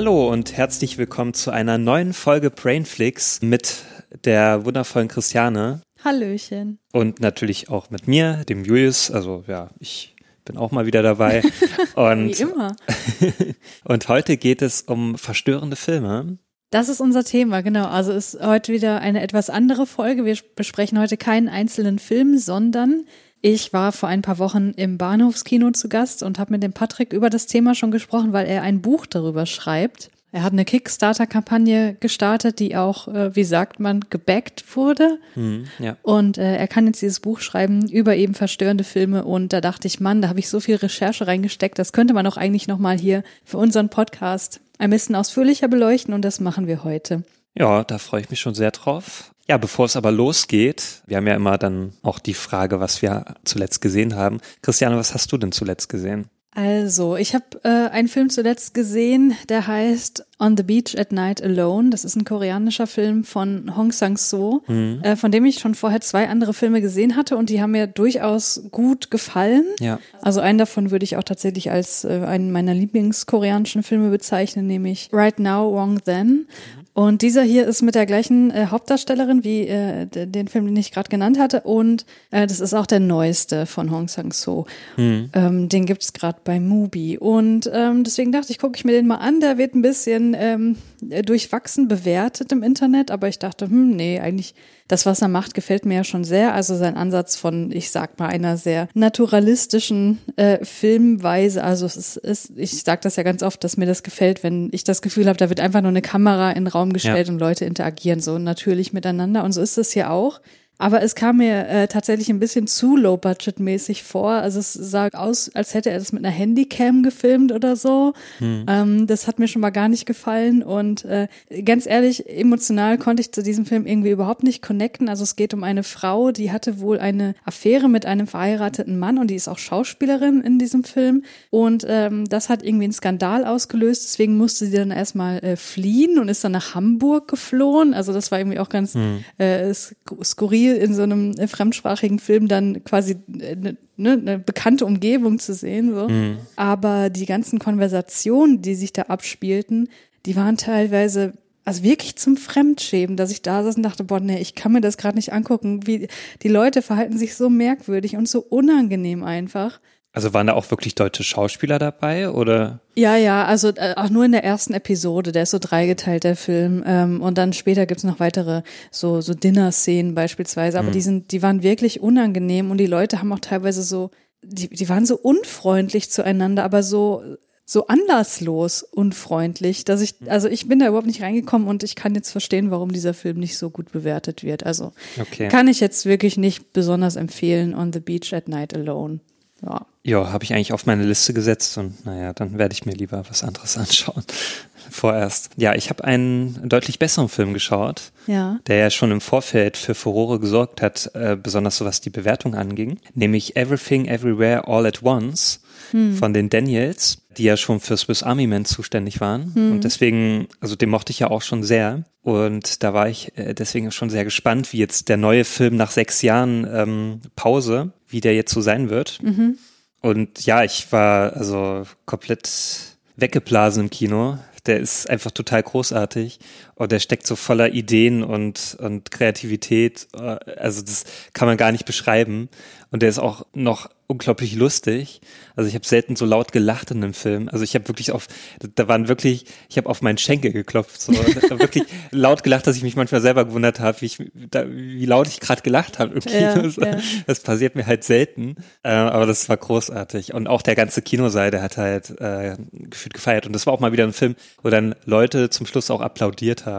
Hallo und herzlich willkommen zu einer neuen Folge Brainflix mit der wundervollen Christiane. Hallöchen. Und natürlich auch mit mir, dem Julius. Also ja, ich bin auch mal wieder dabei. Und, Wie immer. und heute geht es um verstörende Filme. Das ist unser Thema, genau. Also ist heute wieder eine etwas andere Folge. Wir besprechen heute keinen einzelnen Film, sondern ich war vor ein paar Wochen im Bahnhofskino zu Gast und habe mit dem Patrick über das Thema schon gesprochen, weil er ein Buch darüber schreibt. Er hat eine Kickstarter-Kampagne gestartet, die auch, äh, wie sagt man, gebackt wurde. Hm, ja. Und äh, er kann jetzt dieses Buch schreiben über eben verstörende Filme. Und da dachte ich, Mann, da habe ich so viel Recherche reingesteckt. Das könnte man auch eigentlich nochmal hier für unseren Podcast ein bisschen ausführlicher beleuchten. Und das machen wir heute. Ja, da freue ich mich schon sehr drauf. Ja, bevor es aber losgeht, wir haben ja immer dann auch die Frage, was wir zuletzt gesehen haben. Christiane, was hast du denn zuletzt gesehen? Also, ich habe äh, einen Film zuletzt gesehen, der heißt On the Beach at Night Alone. Das ist ein koreanischer Film von Hong Sang-soo, Mhm. äh, von dem ich schon vorher zwei andere Filme gesehen hatte und die haben mir durchaus gut gefallen. Ja. Also einen davon würde ich auch tatsächlich als äh, einen meiner Lieblingskoreanischen Filme bezeichnen, nämlich Right Now, Wrong Then. Und dieser hier ist mit der gleichen äh, Hauptdarstellerin wie äh, den Film, den ich gerade genannt hatte. Und äh, das ist auch der neueste von Hong Sang-soo. Ähm, den gibt's gerade bei Mubi. Und ähm, deswegen dachte ich, gucke ich mir den mal an. Der wird ein bisschen ähm, äh, durchwachsen bewertet im Internet. Aber ich dachte, hm, nee, eigentlich das, was er macht, gefällt mir ja schon sehr. Also sein Ansatz von, ich sag mal, einer sehr naturalistischen äh, Filmweise. Also es ist, ist ich sage das ja ganz oft, dass mir das gefällt, wenn ich das Gefühl habe, da wird einfach nur eine Kamera in den Raum gestellt Ja. und Leute interagieren so natürlich miteinander. Und so ist es hier auch. Aber es kam mir äh, tatsächlich ein bisschen zu low-budget-mäßig vor. Also es sah aus, als hätte er das mit einer Handycam gefilmt oder so. Ähm, das hat mir schon mal gar nicht gefallen. Und äh, ganz ehrlich, emotional konnte ich zu diesem Film irgendwie überhaupt nicht connecten. Also es geht um eine Frau, die hatte wohl eine Affäre mit einem verheirateten Mann und die ist auch Schauspielerin in diesem Film. Und ähm, das hat irgendwie einen Skandal ausgelöst. Deswegen musste sie dann erstmal äh, fliehen und ist dann nach Hamburg geflohen. Also das war irgendwie auch ganz äh, sk- skurril in so einem äh, fremdsprachigen Film dann quasi äh, ne, ne, eine bekannte Umgebung zu sehen. So. Aber die ganzen Konversationen, die sich da abspielten, die waren teilweise also wirklich zum Fremdschämen, dass ich da saß und dachte, boah, nee, ich kann mir das gerade nicht angucken. Wie die Leute verhalten sich so merkwürdig und so unangenehm einfach. Also waren da auch wirklich deutsche Schauspieler dabei oder? Ja, ja, also äh, auch nur in der ersten Episode, der ist so dreigeteilt, der Film. Ähm, und dann später gibt's noch weitere so, so Dinner-Szenen beispielsweise. Aber die sind, die waren wirklich unangenehm und die Leute haben auch teilweise so, die, die waren so unfreundlich zueinander, aber so, so anlasslos unfreundlich, dass ich, also ich bin da überhaupt nicht reingekommen und ich kann jetzt verstehen, warum dieser Film nicht so gut bewertet wird. Also Okay. kann ich jetzt wirklich nicht besonders empfehlen, On the Beach at Night Alone. Ja. Ja, habe ich eigentlich auf meine Liste gesetzt und naja, dann werde ich mir lieber was anderes anschauen. Vorerst. Ja, ich habe einen deutlich besseren Film geschaut, Ja. der ja schon im Vorfeld für Furore gesorgt hat, äh, besonders so was die Bewertung anging, nämlich Everything Everywhere All at Once von den Daniels, die ja schon für Swiss Army Men zuständig waren. Und deswegen, also den mochte ich ja auch schon sehr. Und da war ich äh, deswegen schon sehr gespannt, wie jetzt der neue Film nach sechs Jahren ähm, Pause, wie der jetzt so sein wird. Und ja, ich war also komplett weggeblasen im Kino. Der ist einfach total großartig und der steckt so voller Ideen und, und Kreativität. Äh, Also das kann man gar nicht beschreiben. Und der ist auch noch unglaublich lustig. Also ich habe selten so laut gelacht in einem Film. Also ich habe wirklich auf, da waren wirklich, ich habe auf meinen Schenkel geklopft, so wirklich laut gelacht, dass ich mich manchmal selber gewundert habe, wie, ich, da, wie laut ich gerade gelacht habe im Kino. Ja, So. ja. Das passiert mir halt selten, äh, aber das war großartig. Und auch der ganze Kinosaal, der hat halt äh, gefühlt gefeiert. Und das war auch mal wieder ein Film, wo dann Leute zum Schluss auch applaudiert haben.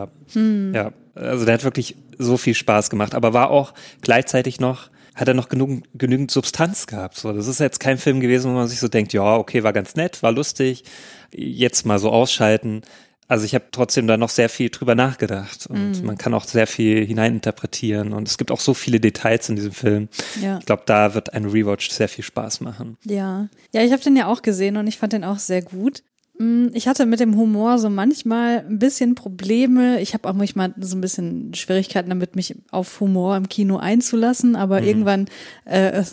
Ja, also der hat wirklich so viel Spaß gemacht, aber war auch gleichzeitig noch hat er noch genug, genügend Substanz gehabt. So, das ist jetzt kein Film gewesen, wo man sich so denkt, ja, okay, war ganz nett, war lustig, jetzt mal so ausschalten. also ich habe trotzdem da noch sehr viel drüber nachgedacht und mm. man kann auch sehr viel hineininterpretieren und es gibt auch so viele Details in diesem Film. Ja. Ich glaube, da wird ein Rewatch sehr viel Spaß machen. Ja, ja, ich habe den ja auch gesehen und ich fand den auch sehr gut. Mm, ich hatte mit dem Humor so manchmal ein bisschen Probleme. Ich habe auch manchmal so ein bisschen Schwierigkeiten damit, mich auf Humor im Kino einzulassen, aber mhm. irgendwann äh,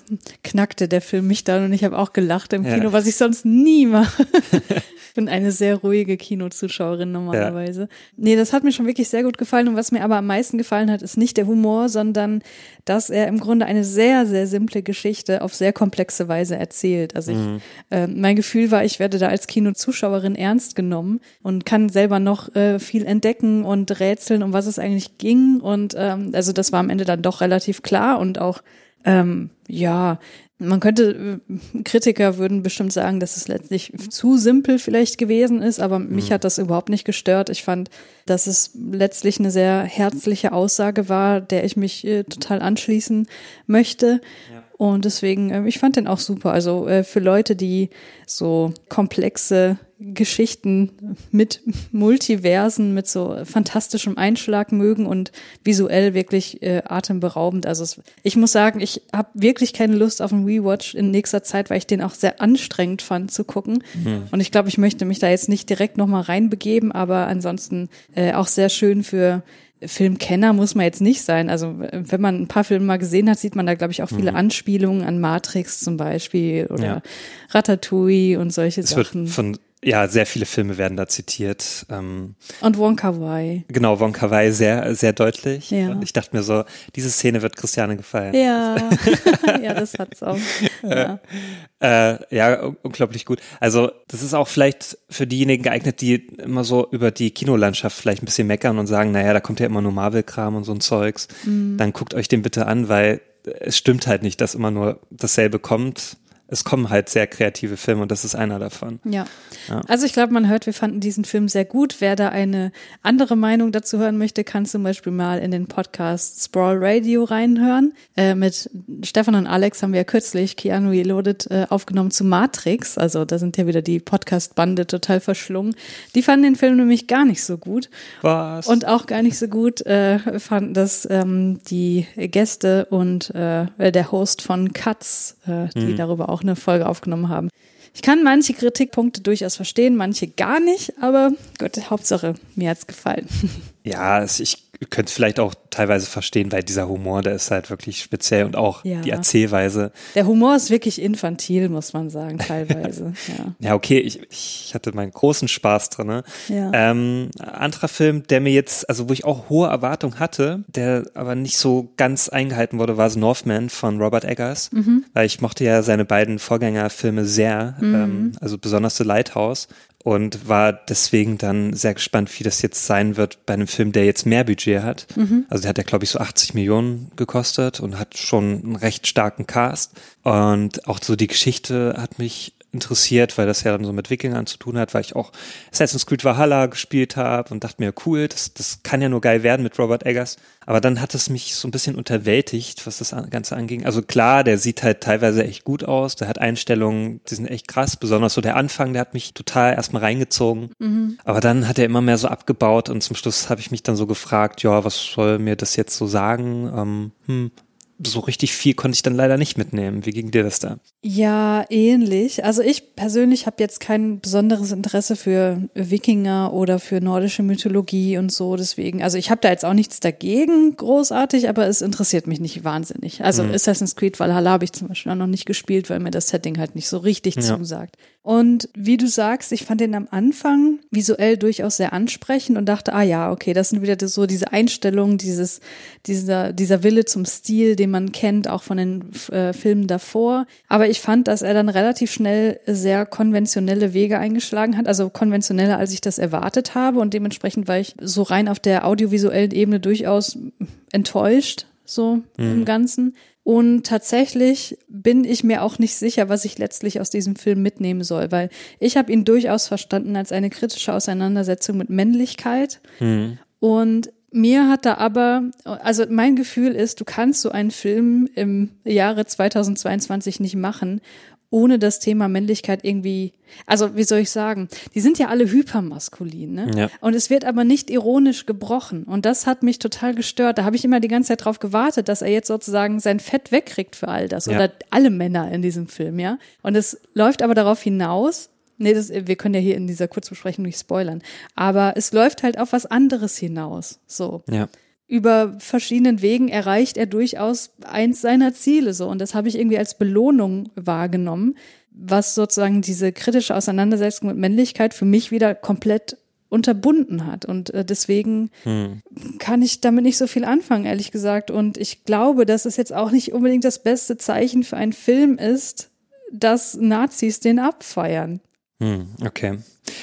knackte der Film mich dann und ich habe auch gelacht im Kino, ja. was ich sonst nie mache. bin eine sehr ruhige Kinozuschauerin normalerweise. Ja. Nee, das hat mir schon wirklich sehr gut gefallen. Und was mir aber am meisten gefallen hat, ist nicht der Humor, sondern dass er im Grunde eine sehr, sehr simple Geschichte auf sehr komplexe Weise erzählt. Also ich, mhm. äh, mein Gefühl war, ich werde da als Kinozuschauerin ernst genommen und kann selber noch äh, viel entdecken und rätseln, um was es eigentlich ging. Und ähm, also das war am Ende dann doch relativ klar und auch ähm, ja, man könnte, äh, Kritiker würden bestimmt sagen, dass es letztlich zu simpel vielleicht gewesen ist, aber mich mhm. hat das überhaupt nicht gestört. Ich fand, dass es letztlich eine sehr herzliche Aussage war, der ich mich äh, total anschließen möchte. Ja. Und deswegen, äh, ich fand den auch super. Also äh, für Leute, die so komplexe Geschichten mit Multiversen, mit so fantastischem Einschlag mögen und visuell wirklich äh, atemberaubend. Also es, ich muss sagen, ich habe wirklich keine Lust auf einen Rewatch in nächster Zeit, weil ich den auch sehr anstrengend fand zu gucken. Mhm. Und ich glaube, ich möchte mich da jetzt nicht direkt nochmal reinbegeben, aber ansonsten äh, auch sehr schön für Filmkenner muss man jetzt nicht sein. Also wenn man ein paar Filme mal gesehen hat, sieht man da, glaube ich, auch viele mhm. Anspielungen an Matrix zum Beispiel oder ja. Ratatouille und solche es Sachen. Wird von ja, sehr viele Filme werden da zitiert. Ähm, und Wonka Wai. Genau, Wonka Wai sehr, sehr deutlich. Ja. Und ich dachte mir so, diese Szene wird Christiane gefallen. Ja, ja, das hat's auch. Ja. Äh, ja, unglaublich gut. Also das ist auch vielleicht für diejenigen geeignet, die immer so über die Kinolandschaft vielleicht ein bisschen meckern und sagen, naja, da kommt ja immer nur Marvel-Kram und so ein Zeugs. Mhm. Dann guckt euch den bitte an, weil es stimmt halt nicht, dass immer nur dasselbe kommt es kommen halt sehr kreative Filme und das ist einer davon. Ja. ja. Also ich glaube, man hört, wir fanden diesen Film sehr gut. Wer da eine andere Meinung dazu hören möchte, kann zum Beispiel mal in den Podcast Sprawl Radio reinhören. Äh, mit Stefan und Alex haben wir ja kürzlich Keanu Reloaded äh, aufgenommen zu Matrix. Also da sind ja wieder die Podcast-Bande total verschlungen. Die fanden den Film nämlich gar nicht so gut. Was? Und auch gar nicht so gut äh, fanden das ähm, die Gäste und äh, der Host von Cuts, äh, die mhm. darüber auch auch eine Folge aufgenommen haben. Ich kann manche Kritikpunkte durchaus verstehen, manche gar nicht, aber gut, Hauptsache, mir hat's gefallen. Ja, ich könnt es vielleicht auch teilweise verstehen, weil dieser Humor, der ist halt wirklich speziell und auch ja. die Erzählweise. Der Humor ist wirklich infantil, muss man sagen, teilweise. ja. ja, okay, ich, ich hatte meinen großen Spaß drin. Ne? Ja. Ähm, anderer Film, der mir jetzt, also wo ich auch hohe Erwartungen hatte, der aber nicht so ganz eingehalten wurde, war The Northman von Robert Eggers, mhm. weil ich mochte ja seine beiden Vorgängerfilme sehr, mhm. ähm, also besonders The Lighthouse und war deswegen dann sehr gespannt, wie das jetzt sein wird bei einem Film, der jetzt mehr Budget hat. Mhm. Also der hat ja, glaube ich, so 80 Millionen gekostet und hat schon einen recht starken Cast. Und auch so die Geschichte hat mich interessiert, weil das ja dann so mit Wikingern zu tun hat, weil ich auch Assassin's Creed Valhalla gespielt habe und dachte mir, cool, das, das kann ja nur geil werden mit Robert Eggers. Aber dann hat es mich so ein bisschen unterwältigt, was das Ganze anging. Also klar, der sieht halt teilweise echt gut aus, der hat Einstellungen, die sind echt krass, besonders so der Anfang, der hat mich total erstmal reingezogen. Mhm. Aber dann hat er immer mehr so abgebaut und zum Schluss habe ich mich dann so gefragt, ja, was soll mir das jetzt so sagen? Ähm, hm, so richtig viel konnte ich dann leider nicht mitnehmen. Wie ging dir das da? Ja, ähnlich. Also ich persönlich habe jetzt kein besonderes Interesse für Wikinger oder für nordische Mythologie und so. Deswegen, also ich habe da jetzt auch nichts dagegen, großartig, aber es interessiert mich nicht wahnsinnig. Also mhm. Assassin's Creed Valhalla habe ich zum Beispiel auch noch nicht gespielt, weil mir das Setting halt nicht so richtig ja. zusagt. Und wie du sagst, ich fand den am Anfang visuell durchaus sehr ansprechend und dachte, ah ja, okay, das sind wieder so diese Einstellungen, dieses, dieser, dieser Wille zum Stil, den man kennt, auch von den äh, Filmen davor. Aber ich fand, dass er dann relativ schnell sehr konventionelle Wege eingeschlagen hat, also konventioneller, als ich das erwartet habe. Und dementsprechend war ich so rein auf der audiovisuellen Ebene durchaus enttäuscht, so mhm. im Ganzen. Und tatsächlich bin ich mir auch nicht sicher, was ich letztlich aus diesem Film mitnehmen soll, weil ich habe ihn durchaus verstanden als eine kritische Auseinandersetzung mit Männlichkeit. Mhm. Und mir hat da aber, also mein Gefühl ist, du kannst so einen Film im Jahre 2022 nicht machen, ohne das Thema Männlichkeit irgendwie, also wie soll ich sagen, die sind ja alle hypermaskulin, ne? Ja. Und es wird aber nicht ironisch gebrochen. Und das hat mich total gestört. Da habe ich immer die ganze Zeit drauf gewartet, dass er jetzt sozusagen sein Fett wegkriegt für all das. Ja. Oder alle Männer in diesem Film, ja. Und es läuft aber darauf hinaus, Nee, das, wir können ja hier in dieser Kurzbesprechung nicht spoilern. Aber es läuft halt auf was anderes hinaus. So. Ja. Über verschiedenen Wegen erreicht er durchaus eins seiner Ziele so. Und das habe ich irgendwie als Belohnung wahrgenommen, was sozusagen diese kritische Auseinandersetzung mit Männlichkeit für mich wieder komplett unterbunden hat. Und äh, deswegen Hm. kann ich damit nicht so viel anfangen, ehrlich gesagt. Und ich glaube, dass es jetzt auch nicht unbedingt das beste Zeichen für einen Film ist, dass Nazis den abfeiern. Hm, okay.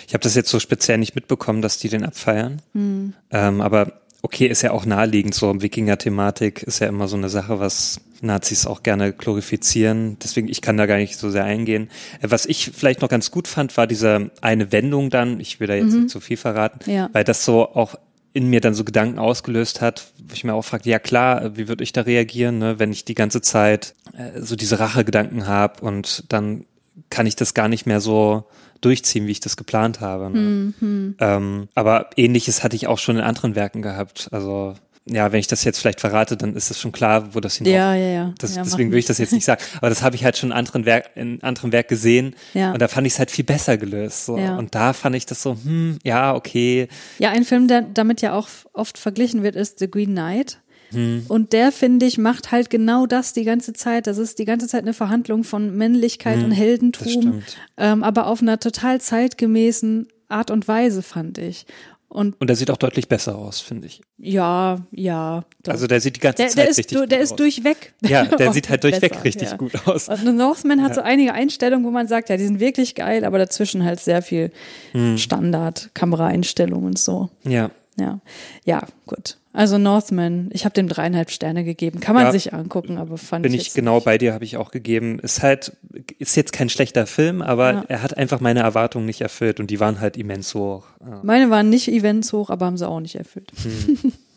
Ich habe das jetzt so speziell nicht mitbekommen, dass die den abfeiern. Ähm, aber okay, ist ja auch naheliegend, so Wikinger-Thematik ist ja immer so eine Sache, was Nazis auch gerne glorifizieren. Deswegen, ich kann da gar nicht so sehr eingehen. Äh, Was ich vielleicht noch ganz gut fand, war diese eine Wendung dann, ich will da jetzt nicht zu viel verraten, Ja. weil das so auch in mir dann so Gedanken ausgelöst hat, wo ich mir auch fragte, ja klar, wie würde ich da reagieren, ne, wenn ich die ganze Zeit äh, so diese Rachegedanken habe und dann kann ich das gar nicht mehr so durchziehen, wie ich das geplant habe. Ne? Ähm, aber ähnliches hatte ich auch schon in anderen Werken gehabt. Also ja, wenn ich das jetzt vielleicht verrate, dann ist es schon klar, wo das hinaus. Ja, ja, ja. Das, ja, deswegen will ich das jetzt nicht sagen. Aber das habe ich halt schon in anderen Werk, in anderem Werk gesehen. Ja. Und da fand ich es halt viel besser gelöst. So. Ja. Und da fand ich das so, hm, ja, okay. Ja, ein Film, der damit ja auch oft verglichen wird, ist The Green Knight. Hm. Und der, finde ich, macht halt genau das die ganze Zeit. Das ist die ganze Zeit eine Verhandlung von Männlichkeit und Hm, das Heldentum, ähm, aber auf einer total zeitgemäßen Art und Weise, fand ich. Und Und der sieht auch deutlich besser aus, finde ich. ja, ja. doch. Also der sieht die ganze der, Zeit der ist, richtig du- der gut ist aus. durchweg. Ja, der sieht halt durchweg besser, richtig ja. gut aus. Und The Northman hat so einige Einstellungen, wo man sagt, ja, die sind wirklich geil, aber dazwischen halt sehr viel Hm. Standard, Kameraeinstellungen und so. Ja. Ja, ja, gut. Also Northman, ich habe dem dreieinhalb Sterne gegeben. Kann man Ja. sich angucken, aber fand Bin ich ich jetzt genau nicht. bei dir, habe ich auch gegeben. Ist halt, ist jetzt kein schlechter Film, aber Ja. er hat einfach meine Erwartungen nicht erfüllt und die waren halt immens hoch. Ja. Meine waren nicht Events hoch, aber haben sie auch nicht erfüllt.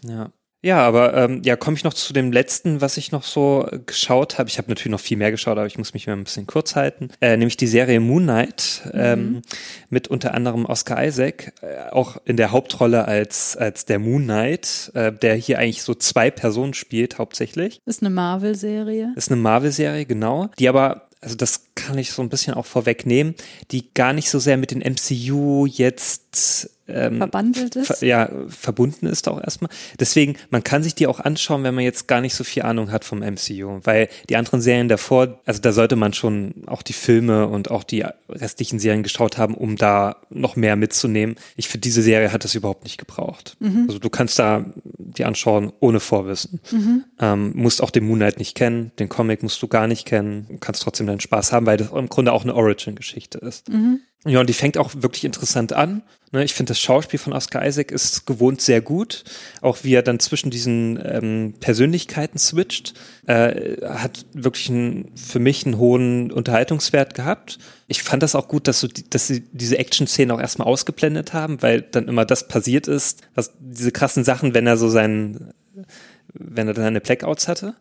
Ja. Ja, aber ähm, ja, komme ich noch zu dem letzten, was ich noch so geschaut habe. Ich habe natürlich noch viel mehr geschaut, aber ich muss mich mal ein bisschen kurz halten. Äh, nämlich die Serie Moon Knight ähm, mit unter anderem Oscar Isaac, äh, auch in der Hauptrolle als als der Moon Knight, äh, der hier eigentlich so zwei Personen spielt hauptsächlich. Ist eine Marvel-Serie. Ist eine Marvel-Serie, genau, die aber, also das kann ich so ein bisschen auch vorwegnehmen, die gar nicht so sehr mit den MCU jetzt ähm, Verbandelt ist. ver ja, verbunden ist auch erstmal. Deswegen, man kann sich die auch anschauen, wenn man jetzt gar nicht so viel Ahnung hat vom MCU, weil die anderen Serien davor, also da sollte man schon auch die Filme und auch die restlichen Serien geschaut haben, um da noch mehr mitzunehmen. Ich finde, diese Serie hat das überhaupt nicht gebraucht. Also du kannst da die anschauen ohne Vorwissen. Ähm, musst auch den Moon Knight nicht kennen, den Comic musst du gar nicht kennen, kannst trotzdem deinen Spaß haben, weil das im Grunde auch eine Origin-Geschichte ist. Ja, und die fängt auch wirklich interessant an. Ne, ich finde, das Schauspiel von Oscar Isaac ist gewohnt sehr gut. Auch wie er dann zwischen diesen ähm, Persönlichkeiten switcht, äh, hat wirklich einen, für mich einen hohen Unterhaltungswert gehabt. Ich fand das auch gut, dass, so die, dass sie diese Action-Szenen auch erstmal ausgeblendet haben, weil dann immer das passiert ist, was diese krassen Sachen, wenn er so seinen wenn er dann seine Blackouts hatte.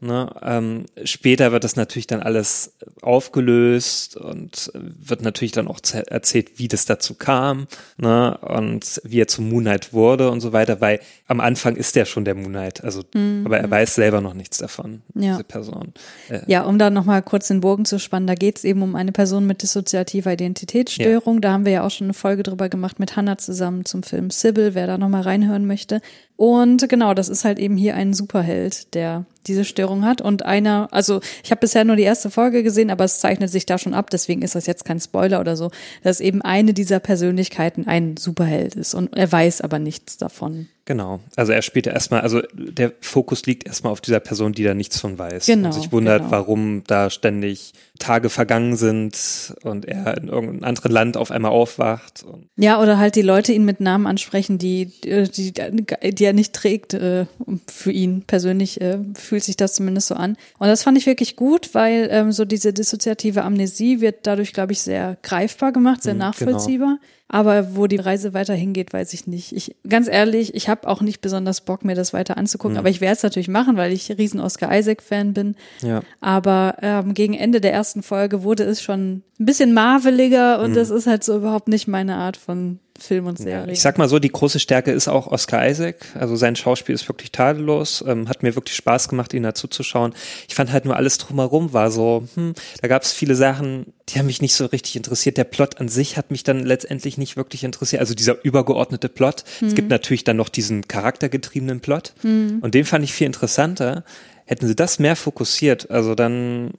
Ne, ähm, später wird das natürlich dann alles aufgelöst und wird natürlich dann auch erzählt, wie das dazu kam ne, und wie er zum Moon Knight wurde und so weiter, weil am Anfang ist der schon der Moon Knight, also, aber er weiß selber noch nichts davon, Ja. diese Person. Äh, Ja, um da nochmal kurz den Bogen zu spannen, da geht's eben um eine Person mit dissoziativer Identitätsstörung. Da haben wir ja auch schon eine Folge drüber gemacht mit Hannah zusammen zum Film Sybil, wer da nochmal reinhören möchte. Und genau, das ist halt eben hier ein Superheld, der diese Störung hat. Und einer, also ich habe bisher nur die erste Folge gesehen, aber es zeichnet sich da schon ab, deswegen ist das jetzt kein Spoiler oder so, dass eben eine dieser Persönlichkeiten ein Superheld ist. Und er weiß aber nichts davon. Genau. Also er spielt ja erstmal, also der Fokus liegt erstmal auf dieser Person, die da nichts von weiß. Genau, Und sich wundert, genau. warum da ständig Tage vergangen sind und er in irgendeinem anderen Land auf einmal aufwacht. Ja, oder halt die Leute ihn mit Namen ansprechen, die, die, die er nicht trägt, äh, für ihn persönlich, äh, fühlt sich das zumindest so an. Und das fand ich wirklich gut, weil ähm, so diese dissoziative Amnesie wird dadurch, glaube ich, sehr greifbar gemacht, sehr Mhm, nachvollziehbar. Aber wo die Reise weiter hingeht, weiß ich nicht. Ich ganz ehrlich, ich habe auch nicht besonders Bock, mir das weiter anzugucken. Mhm. Aber ich werde es natürlich machen, weil ich riesen Oscar Isaac-Fan bin. Ja. Aber ähm, gegen Ende der ersten Folge wurde es schon ein bisschen marveliger und das ist halt so überhaupt nicht meine Art von Film und Mhm. Ja, Serie. ich sag mal so, die große Stärke ist auch Oscar Isaac. Also sein Schauspiel ist wirklich tadellos. Ähm, hat mir wirklich Spaß gemacht, ihn dazu zu schauen. Ich fand halt nur alles drumherum war so, hm, da gab es viele Sachen, die haben mich nicht so richtig interessiert. Der Plot an sich hat mich dann letztendlich nicht wirklich interessiert. Also dieser übergeordnete Plot. Es gibt natürlich dann noch diesen charaktergetriebenen Plot. Und den fand ich viel interessanter. Hätten sie das mehr fokussiert, also dann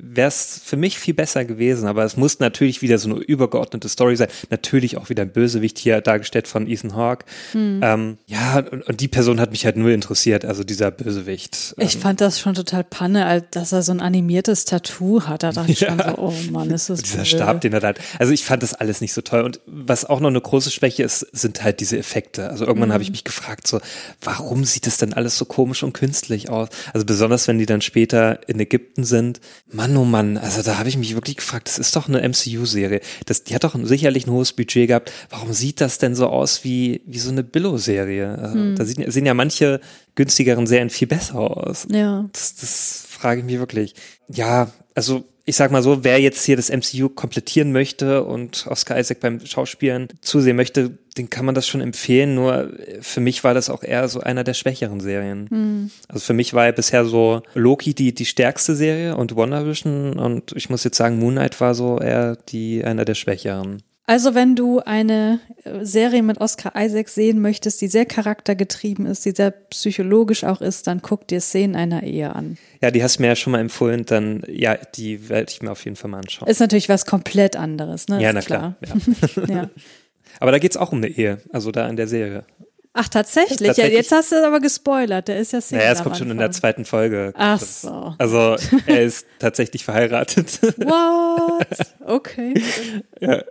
wäre es für mich viel besser gewesen. Aber es muss natürlich wieder so eine übergeordnete Story sein. Natürlich auch wieder ein Bösewicht hier dargestellt von Ethan Hawke. Ähm, ja, und, und die Person hat mich halt nur interessiert, also dieser Bösewicht. Ich Ähm, fand das schon total Panne, dass er so ein animiertes Tattoo hat. Da dachte ich schon so, oh Mann, ist das dieser blöd. Stab, den er da hat. Also ich fand das alles nicht so toll. Und was auch noch eine große Schwäche ist, sind halt diese Effekte. Also irgendwann habe ich mich gefragt, so, warum sieht das denn alles so komisch und künstlich aus? Also besonders, wenn die dann später in Ägypten sind. Mann, oh Mann, also da habe ich mich wirklich gefragt, das ist doch eine MCU-Serie. Das, die hat doch sicherlich ein hohes Budget gehabt. Warum sieht das denn so aus wie, wie so eine Billo-Serie? Also, Da sehen, sehen ja manche günstigeren Serien viel besser aus. Ja. Das, das frage ich mich wirklich. Ja, also ich sag mal so, wer jetzt hier das MCU komplettieren möchte und Oscar Isaac beim Schauspielen zusehen möchte, den kann man das schon empfehlen. Nur für mich war das auch eher so einer der schwächeren Serien. Also für mich war ja bisher so Loki die, die stärkste Serie und WandaVision und ich muss jetzt sagen, Moon Knight war so eher die, einer der schwächeren. Also wenn du eine äh, Serie mit Oscar Isaac sehen möchtest, die sehr charaktergetrieben ist, die sehr psychologisch auch ist, dann guck dir Szenen einer Ehe an. Ja, die hast du mir ja schon mal empfohlen, dann ja, die werde ich mir auf jeden Fall mal anschauen. Ist natürlich was komplett anderes, ne? ja, Ist na klar. Ja. ja. Aber da geht's auch um eine Ehe, also da in der Serie. Ach, tatsächlich? Ja, Tatsächlich. jetzt hast du es aber gespoilert. Der ist ja Single. Naja, es kommt schon in der zweiten Folge. Ach Das- so. Also er ist tatsächlich verheiratet. What? Okay. ja.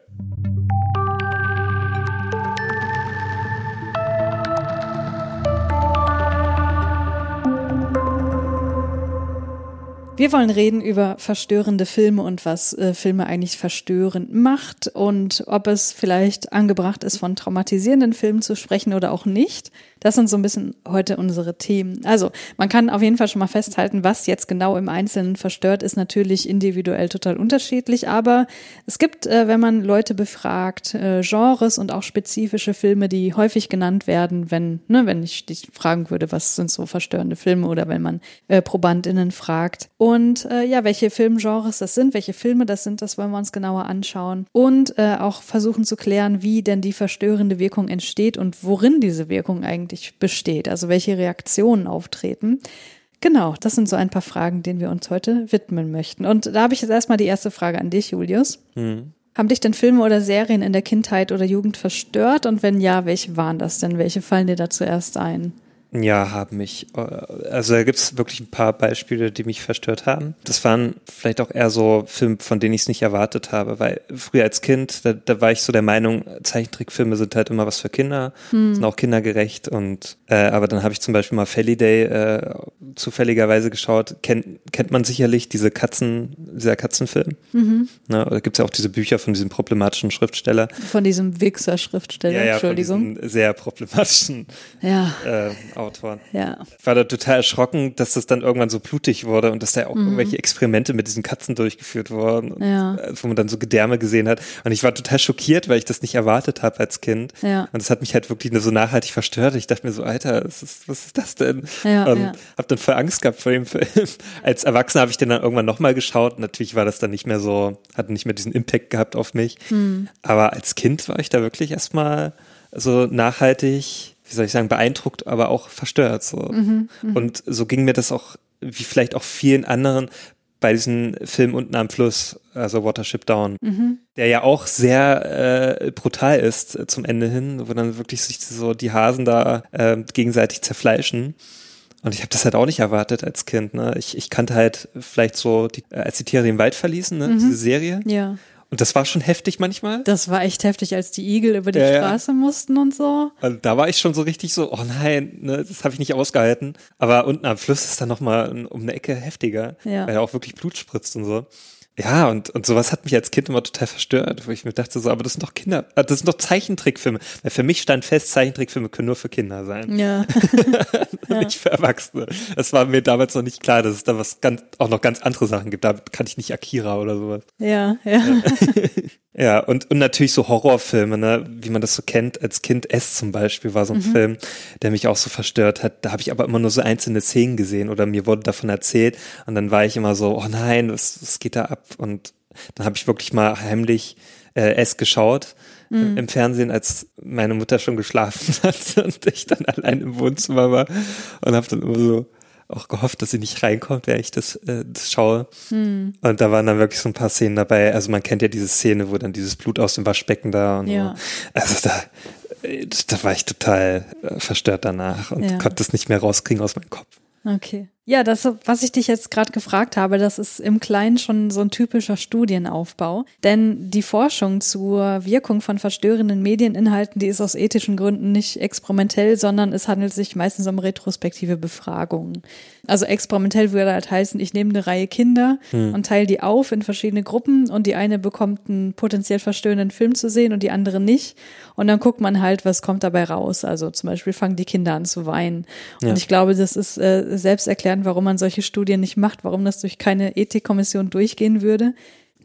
Wir wollen reden über verstörende Filme und was äh, Filme eigentlich verstörend macht und ob es vielleicht angebracht ist, von traumatisierenden Filmen zu sprechen oder auch nicht. Das sind so ein bisschen heute unsere Themen. Also, man kann auf jeden Fall schon mal festhalten, was jetzt genau im Einzelnen verstört, ist natürlich individuell total unterschiedlich, aber es gibt, äh, wenn man Leute befragt, äh, Genres und auch spezifische Filme, die häufig genannt werden, wenn, ne, wenn ich dich fragen würde, was sind so verstörende Filme oder wenn man äh, ProbandInnen fragt. Und äh, ja, welche Filmgenres das sind, welche Filme das sind, das wollen wir uns genauer anschauen. Und äh, auch versuchen zu klären, wie denn die verstörende Wirkung entsteht und worin diese Wirkung eigentlich besteht, also welche Reaktionen auftreten. Genau, das sind so ein paar Fragen, denen wir uns heute widmen möchten. Und da habe ich jetzt erstmal die erste Frage an dich, Julius. Haben dich denn Filme oder Serien in der Kindheit oder Jugend verstört? Und wenn ja, welche waren das denn? Welche fallen dir da zuerst ein? Ja, haben mich. äh, Also da gibt's wirklich ein paar Beispiele, die mich verstört haben. Das waren vielleicht auch eher so Filme, von denen ich es nicht erwartet habe, weil früher als Kind, da, da war ich so der Meinung, Zeichentrickfilme sind halt immer was für Kinder, sind auch kindergerecht und äh, aber dann habe ich zum Beispiel mal Day äh, zufälligerweise geschaut. Kennt, kennt man sicherlich diese Katzen, dieser Katzenfilm? Ne? Oder gibt's ja auch diese Bücher von diesem problematischen Schriftsteller. Von diesem Wichser-Schriftsteller, von Entschuldigung. diesem sehr problematischen Ja, äh, Autoren. ja. Ich war da total erschrocken, dass das dann irgendwann so blutig wurde und dass da auch irgendwelche Experimente mit diesen Katzen durchgeführt wurden, und, Mhm. Ja. äh, wo man dann so Gedärme gesehen hat. Und ich war total schockiert, weil ich das nicht erwartet habe als Kind. Ja. Und das hat mich halt wirklich nur so nachhaltig verstört. Ich dachte mir so, Alter, was ist, was ist das denn? Ja, und ja. hab dann voll Angst gehabt vor dem Film. Als Erwachsener habe ich den dann irgendwann nochmal geschaut. Natürlich war das dann nicht mehr so, hat nicht mehr diesen Impact gehabt auf mich. Hm. Aber als Kind war ich da wirklich erstmal so nachhaltig, wie soll ich sagen, beeindruckt, aber auch verstört. So. Mhm, Und so ging mir das auch, wie vielleicht auch vielen anderen bei diesem Film unten am Fluss, also Watership Down, Mhm. der ja auch sehr äh, brutal ist äh, zum Ende hin, wo dann wirklich sich so die Hasen da äh, gegenseitig zerfleischen. Und ich habe das halt auch nicht erwartet als Kind. Ne? Ich, ich kannte halt vielleicht so, die, äh, als die Tiere den Wald verließen, ne? diese Serie. Ja. Und das war schon heftig manchmal. Das war echt heftig, als die Igel über die Ja, ja. Straße mussten und so. Also da war ich schon so richtig so, oh nein, ne, das habe ich nicht ausgehalten. Aber unten am Fluss ist dann nochmal um eine Ecke heftiger, Ja. weil ja auch wirklich Blut spritzt und so. Ja, und, und sowas hat mich als Kind immer total verstört, wo ich mir dachte so, aber das sind doch Kinder, äh, das sind doch Zeichentrickfilme. Weil für mich stand fest, Zeichentrickfilme können nur für Kinder sein, Ja. nicht für Erwachsene. Das war mir damals noch nicht klar, dass es da was ganz, auch noch ganz andere Sachen gibt. Da kannte ich nicht Akira oder sowas. ja, ja. Ja, und, und natürlich so Horrorfilme, ne, wie man das so kennt, als Kind S zum Beispiel war so ein Film, der mich auch so verstört hat. Da habe ich aber immer nur so einzelne Szenen gesehen oder mir wurde davon erzählt und dann war ich immer so, oh nein, was, was geht da ab? Und dann habe ich wirklich mal heimlich äh, S geschaut im, im Fernsehen, als meine Mutter schon geschlafen hat und ich dann allein im Wohnzimmer war und habe dann immer so auch gehofft, dass sie nicht reinkommt, während ich das, äh, das schaue. Und da waren dann wirklich so ein paar Szenen dabei. Also man kennt ja diese Szene, wo dann dieses Blut aus dem Waschbecken da und Ja. so. Also da, äh, da war ich total äh, verstört danach und Ja. konnte es nicht mehr rauskriegen aus meinem Kopf. Okay. Ja, das, was ich dich jetzt gerade gefragt habe, das ist im Kleinen schon so ein typischer Studienaufbau. Denn die Forschung zur Wirkung von verstörenden Medieninhalten, die ist aus ethischen Gründen nicht experimentell, sondern es handelt sich meistens um retrospektive Befragungen. Also experimentell würde halt heißen, ich nehme eine Reihe Kinder und teile die auf in verschiedene Gruppen und die eine bekommt einen potenziell verstörenden Film zu sehen und die andere nicht. Und dann guckt man halt, was kommt dabei raus. Also zum Beispiel fangen die Kinder an zu weinen. Und Ja. ich glaube, das ist äh, selbsterklärend, warum man solche Studien nicht macht, warum das durch keine Ethikkommission durchgehen würde.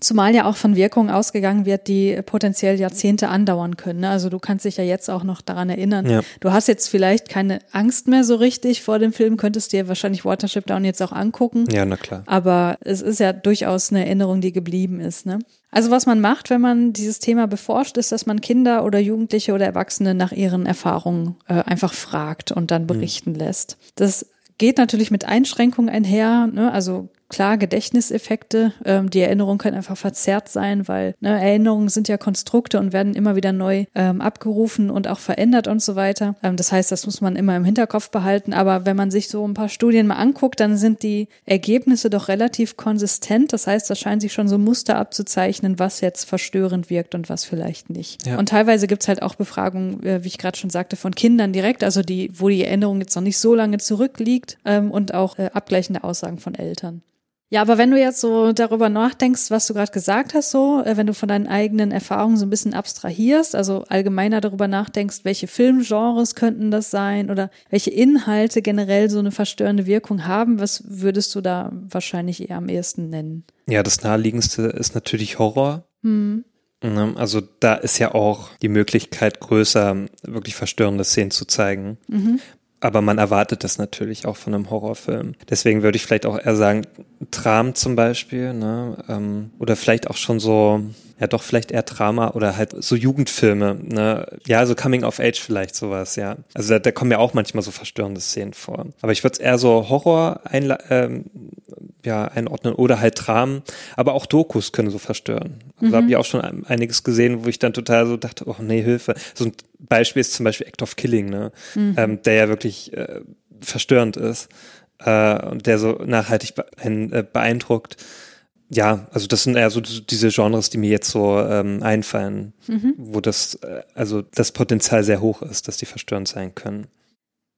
Zumal ja auch von Wirkungen ausgegangen wird, die potenziell Jahrzehnte andauern können. ne? Also du kannst dich ja jetzt auch noch daran erinnern. Ja. Du hast jetzt vielleicht keine Angst mehr so richtig vor dem Film, könntest dir wahrscheinlich Watership Down jetzt auch angucken. Ja, na klar. Aber es ist ja durchaus eine Erinnerung, die geblieben ist. Ne? Also was man macht, wenn man dieses Thema beforscht, ist, dass man Kinder oder Jugendliche oder Erwachsene nach ihren Erfahrungen äh, einfach fragt und dann berichten lässt. Das geht natürlich mit Einschränkungen einher. Ne? Also klar, Gedächtniseffekte, ähm, die Erinnerungen können einfach verzerrt sein, weil ne, Erinnerungen sind ja Konstrukte und werden immer wieder neu ähm, abgerufen und auch verändert und so weiter. Ähm, das heißt, das muss man immer im Hinterkopf behalten. Aber wenn man sich so ein paar Studien mal anguckt, dann sind die Ergebnisse doch relativ konsistent. Das heißt, da scheinen sich schon so Muster abzuzeichnen, was jetzt verstörend wirkt und was vielleicht nicht. Ja. Und teilweise gibt's halt auch Befragungen, äh, wie ich gerade schon sagte, von Kindern direkt, also die, wo die Erinnerung jetzt noch nicht so lange zurückliegt ähm, und auch äh, abgleichende Aussagen von Eltern. Ja, aber wenn du jetzt so darüber nachdenkst, was du gerade gesagt hast, so, äh, wenn du von deinen eigenen Erfahrungen so ein bisschen abstrahierst, also allgemeiner darüber nachdenkst, welche Filmgenres könnten das sein oder welche Inhalte generell so eine verstörende Wirkung haben, was würdest du da wahrscheinlich eher am ehesten nennen? Ja, das naheliegendste ist natürlich Horror. Hm. Ne? Also da ist ja auch die Möglichkeit größer, wirklich verstörende Szenen zu zeigen. Aber man erwartet das natürlich auch von einem Horrorfilm. Deswegen würde ich vielleicht auch eher sagen, Tram zum Beispiel, ne? ähm, oder vielleicht auch schon so, ja doch vielleicht eher Drama oder halt so Jugendfilme, ne? ja, so Coming of Age vielleicht sowas, ja. Also da, da kommen ja auch manchmal so verstörende Szenen vor. Aber ich würde es eher so Horror ähm, ja, einordnen oder halt Dramen, aber auch Dokus können so verstören. Also da habe ich auch schon ein- einiges gesehen, wo ich dann total so dachte, oh nee, Hilfe. So ein Beispiel ist zum Beispiel Act of Killing, ne? Ähm, der ja wirklich äh, verstörend ist äh, und der so nachhaltig be einen, äh, beeindruckt. Ja, also das sind eher so diese Genres, die mir jetzt so ähm, einfallen, wo das, äh, also das Potenzial sehr hoch ist, dass die verstörend sein können.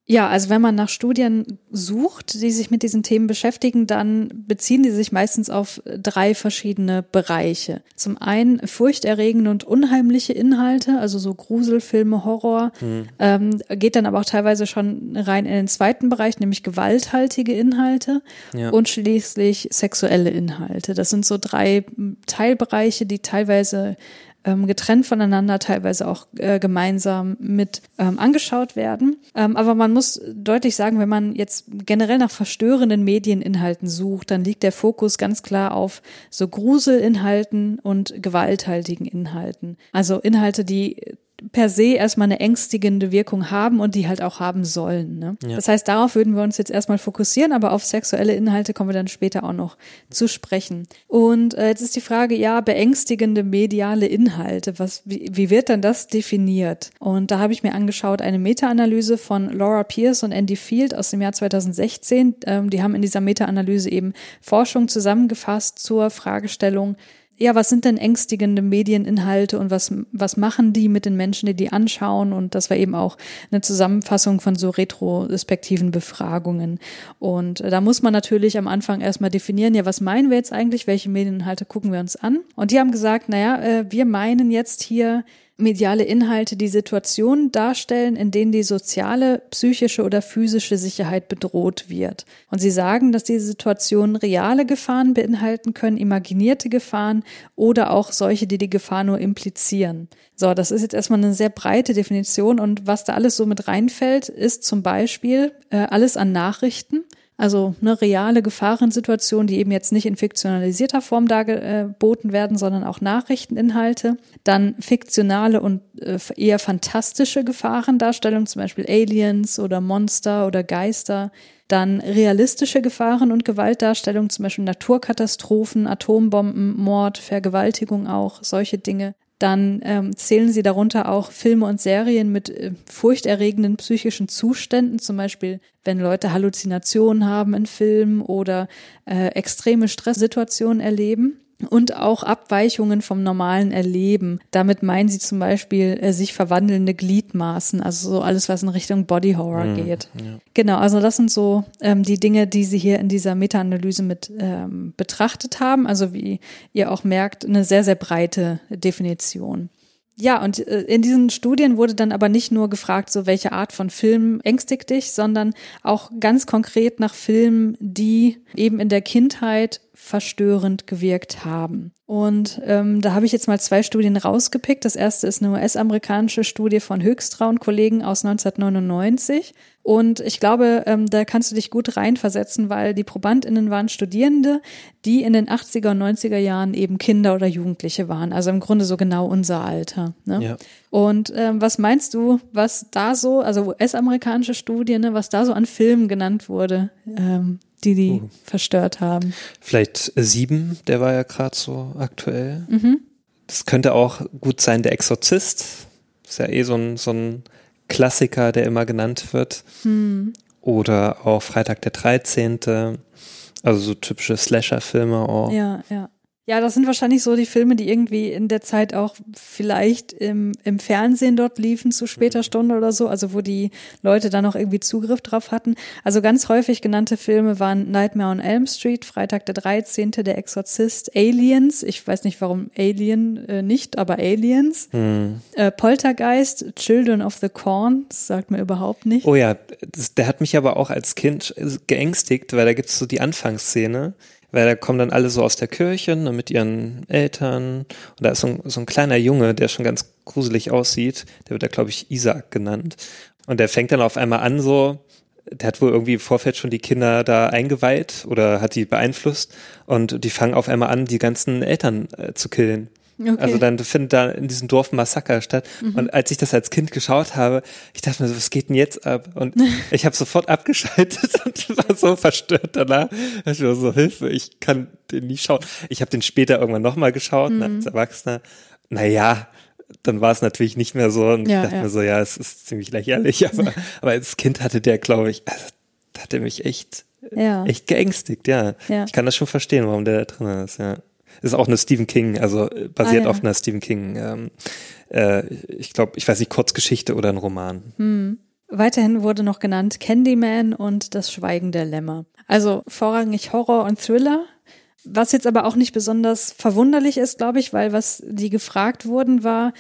Ja, also wenn man nach Studien sucht, die sich mit diesen Themen beschäftigen, dann beziehen die sich meistens auf drei verschiedene Bereiche. Zum einen furchterregende und unheimliche Inhalte, also so Gruselfilme, Horror, ähm, geht dann aber auch teilweise schon rein in den zweiten Bereich, nämlich gewalthaltige Inhalte Ja. und schließlich sexuelle Inhalte. Das sind so drei Teilbereiche, die teilweise ähm, getrennt voneinander, teilweise auch äh, gemeinsam mit ähm, angeschaut werden. Ähm, aber man muss deutlich sagen, wenn man jetzt generell nach verstörenden Medieninhalten sucht, dann liegt der Fokus ganz klar auf so Gruselinhalten und gewalthaltigen Inhalten. Also Inhalte, die per se erstmal eine ängstigende Wirkung haben und die halt auch haben sollen. Ne? Ja. Das heißt, darauf würden wir uns jetzt erstmal fokussieren, aber auf sexuelle Inhalte kommen wir dann später auch noch zu sprechen. Und äh, jetzt ist die Frage, ja, beängstigende mediale Inhalte, was, wie, wie wird denn das definiert? Und da habe ich mir angeschaut eine Meta-Analyse von Laura Pierce und Andy Field aus dem Jahr 2016. Ähm, die haben in dieser Meta-Analyse eben Forschung zusammengefasst zur Fragestellung, ja, was sind denn ängstigende Medieninhalte und was, was machen die mit den Menschen, die die anschauen? Und das war eben auch eine Zusammenfassung von so retrospektiven Befragungen. Und da muss man natürlich am Anfang erstmal definieren, ja, was meinen wir jetzt eigentlich? Welche Medieninhalte gucken wir uns an? Und die haben gesagt, naja, äh, wir meinen jetzt hier mediale Inhalte die Situationen darstellen, in denen die soziale, psychische oder physische Sicherheit bedroht wird. Und sie sagen, dass diese Situationen reale Gefahren beinhalten können, imaginierte Gefahren oder auch solche, die die Gefahr nur implizieren. So, das ist jetzt erstmal eine sehr breite Definition und was da alles so mit reinfällt, ist zum Beispiel äh, alles an Nachrichten. Also eine reale Gefahrensituation, die eben jetzt nicht in fiktionalisierter Form dargeboten werden, sondern auch Nachrichteninhalte. Dann fiktionale und äh, eher fantastische Gefahrendarstellungen, zum Beispiel Aliens oder Monster oder Geister. Dann realistische Gefahren und Gewaltdarstellungen, zum Beispiel Naturkatastrophen, Atombomben, Mord, Vergewaltigung auch, solche Dinge dann ähm, zählen sie darunter auch Filme und Serien mit äh, furchterregenden psychischen Zuständen, zum Beispiel wenn Leute Halluzinationen haben in Filmen oder äh, extreme Stresssituationen erleben und auch Abweichungen vom normalen Erleben. Damit meinen sie zum Beispiel äh, sich verwandelnde Gliedmaßen, also so alles, was in Richtung Body Horror mhm, geht. Ja. Genau, also das sind so ähm, die Dinge, die sie hier in dieser Meta-Analyse mit ähm, betrachtet haben. Also wie ihr auch merkt, eine sehr, sehr breite Definition. Ja, und äh, in diesen Studien wurde dann aber nicht nur gefragt, so welche Art von Film ängstigt dich, sondern auch ganz konkret nach Filmen, die eben in der Kindheit verstörend gewirkt haben. Und ähm, da habe ich jetzt mal zwei Studien rausgepickt. Das erste ist eine US-amerikanische Studie von Höchstra und Kollegen aus 1999. Und ich glaube, ähm, da kannst du dich gut reinversetzen, weil die ProbandInnen waren Studierende, die in den 80er und 90er Jahren eben Kinder oder Jugendliche waren. Also im Grunde so genau unser Alter. Ne? Ja. Und ähm, was meinst du, was da so, also US-amerikanische Studien, ne, was da so an Filmen genannt wurde? Ähm, die die uh. verstört haben. Vielleicht sieben, der war ja gerade so aktuell. Mhm. Das könnte auch gut sein, der Exorzist. Ist ja eh so ein, so ein Klassiker, der immer genannt wird. Mhm. Oder auch Freitag der 13. Also so typische Slasher-Filme auch. Ja, ja. Ja, das sind wahrscheinlich so die Filme, die irgendwie in der Zeit auch vielleicht im, im Fernsehen dort liefen zu später mhm. Stunde oder so, also wo die Leute da noch irgendwie Zugriff drauf hatten. Also ganz häufig genannte Filme waren Nightmare on Elm Street, Freitag der 13., Der Exorzist, Aliens, ich weiß nicht warum Alien äh, nicht, aber Aliens, hm. äh, Poltergeist, Children of the Corn, das sagt mir überhaupt nicht. Oh ja, das, der hat mich aber auch als Kind geängstigt, weil da gibt's so die Anfangsszene, weil da kommen dann alle so aus der Kirche ne, mit ihren Eltern. Und da ist so ein, so ein kleiner Junge, der schon ganz gruselig aussieht, der wird da glaube ich Isaac genannt. Und der fängt dann auf einmal an so, der hat wohl irgendwie im Vorfeld schon die Kinder da eingeweiht oder hat die beeinflusst. Und die fangen auf einmal an, die ganzen Eltern äh, zu killen. Okay. Also dann findet da in diesem Dorf ein Massaker statt. Mhm. Und als ich das als Kind geschaut habe, ich dachte mir so, was geht denn jetzt ab? Und ich habe sofort abgeschaltet und war so verstört danach. Ich war so, Hilfe, ich kann den nie schauen. Ich habe den später irgendwann nochmal geschaut, mhm. als Erwachsener. Naja, dann war es natürlich nicht mehr so. Und ja, ich dachte ja. mir so, ja, es ist ziemlich lächerlich. Aber, aber als Kind hatte der, glaube ich, also, hat er mich echt, ja. echt geängstigt, ja. ja. Ich kann das schon verstehen, warum der da drin ist, ja ist auch eine Stephen King, also äh, basiert ah, ja. auf einer Stephen King, ähm, äh, ich glaube, ich weiß nicht, Kurzgeschichte oder ein Roman. Hm. Weiterhin wurde noch genannt Candyman und das Schweigen der Lämmer. Also vorrangig Horror und Thriller. Was jetzt aber auch nicht besonders verwunderlich ist, glaube ich, weil was die gefragt wurden war,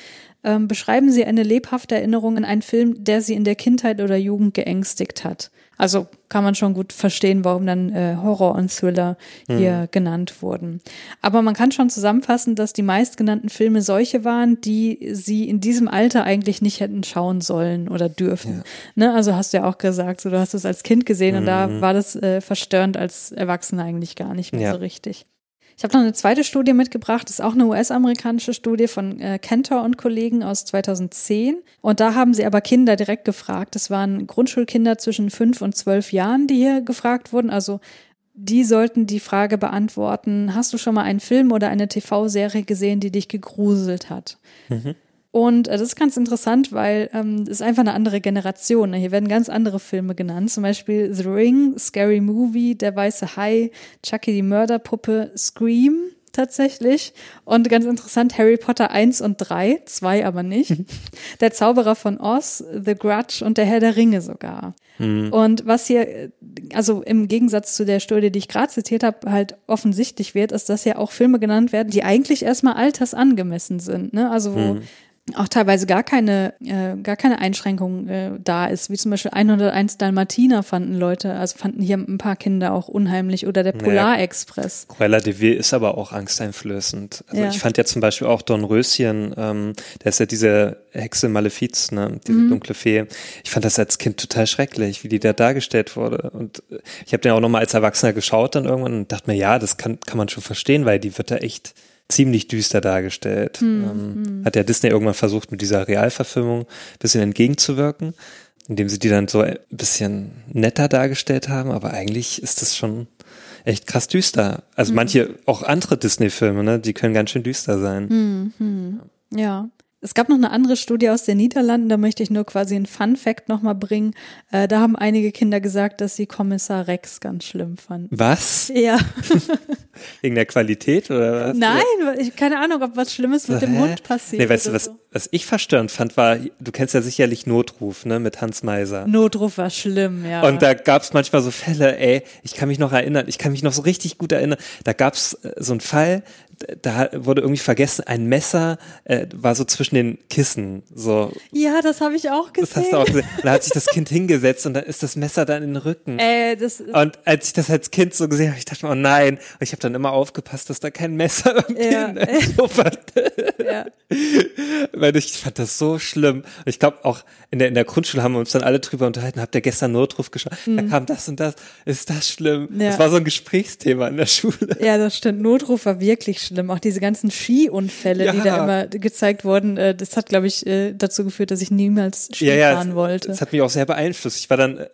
ähm, beschreiben Sie eine lebhafte Erinnerung an einen Film, der Sie in der Kindheit oder Jugend geängstigt hat. Also kann man schon gut verstehen, warum dann äh, Horror und Thriller hier mhm. genannt wurden. Aber man kann schon zusammenfassen, dass die meistgenannten Filme solche waren, die sie in diesem Alter eigentlich nicht hätten schauen sollen oder dürfen. Ja. Ne? Also hast du ja auch gesagt, so, du hast es als Kind gesehen mhm. und da mhm. war das äh, verstörend als Erwachsener eigentlich gar nicht mehr ja. so richtig. Ich habe noch eine zweite Studie mitgebracht, das ist auch eine US-amerikanische Studie von äh, Cantor und Kollegen aus 2010. Und da haben sie aber Kinder direkt gefragt. Das waren Grundschulkinder zwischen fünf und zwölf Jahren, die hier gefragt wurden. Also die sollten die Frage beantworten, hast du schon mal einen Film oder eine TV-Serie gesehen, die dich gegruselt hat? Mhm. Und äh, das ist ganz interessant, weil ähm, es ist einfach eine andere Generation. Ne? Hier werden ganz andere Filme genannt, zum Beispiel The Ring, Scary Movie, Der weiße Hai, Chucky die Mörderpuppe, Scream, tatsächlich. Und ganz interessant, Harry Potter 1 und 3, 2 aber nicht. Der Zauberer von Oz, The Grudge und der Herr der Ringe sogar. Mhm. Und was hier, also im Gegensatz zu der Studie, die ich gerade zitiert habe, halt offensichtlich wird, ist, dass ja auch Filme genannt werden, die eigentlich erstmal altersangemessen sind. Ne? Also wo mhm auch teilweise gar keine, äh, gar keine Einschränkung äh, da ist, wie zum Beispiel 101 Dalmatiner fanden Leute, also fanden hier ein paar Kinder auch unheimlich oder der Polarexpress. Ja, Cruella de Vil ist aber auch angsteinflößend. Also ja. ich fand ja zum Beispiel auch Don Röschen, ähm, der ist ja diese Hexe Malefiz, ne, diese mhm. dunkle Fee. Ich fand das als Kind total schrecklich, wie die da dargestellt wurde. Und ich habe den auch nochmal als Erwachsener geschaut dann irgendwann und dachte mir, ja, das kann, kann man schon verstehen, weil die wird da echt ziemlich düster dargestellt. Hm, ähm, hm. Hat ja Disney irgendwann versucht, mit dieser Realverfilmung ein bisschen entgegenzuwirken, indem sie die dann so ein bisschen netter dargestellt haben, aber eigentlich ist das schon echt krass düster. Also hm. manche, auch andere Disney-Filme, ne, die können ganz schön düster sein. Hm, hm. Ja. Es gab noch eine andere Studie aus den Niederlanden, da möchte ich nur quasi einen Fun Fact nochmal bringen. Äh, da haben einige Kinder gesagt, dass sie Kommissar Rex ganz schlimm fanden. Was? Ja. Wegen der Qualität oder was? Nein, ich, keine Ahnung, ob was Schlimmes mit dem Hund passiert. Nee, weißt du, was, so. was ich verstörend fand, war, du kennst ja sicherlich Notruf, ne, mit Hans Meiser. Notruf war schlimm, ja. Und da gab es manchmal so Fälle, ey, ich kann mich noch erinnern, ich kann mich noch so richtig gut erinnern, da gab es äh, so einen Fall, da wurde irgendwie vergessen, ein Messer äh, war so zwischen den Kissen. So. Ja, das habe ich auch gesehen. Das hast du auch gesehen. Da hat sich das Kind hingesetzt und dann ist das Messer dann in den Rücken. Äh, das und als ich das als Kind so gesehen habe, ich dachte mir, oh nein. Und ich habe dann immer aufgepasst, dass da kein Messer irgendwie ja. ja. Weil ich fand das so schlimm. Und ich glaube auch in der, in der Grundschule haben wir uns dann alle drüber unterhalten, habt ihr gestern Notruf geschaut? Mhm. Da kam das und das. Ist das schlimm? Ja. Das war so ein Gesprächsthema in der Schule. Ja, das stimmt. Notruf war wirklich schlimm schlimm. Auch diese ganzen Skiunfälle, ja. die da immer gezeigt wurden, äh, das hat, glaube ich, äh, dazu geführt, dass ich niemals Ski ja, ja, fahren wollte. Das hat mich auch sehr beeinflusst. Ich war dann äh,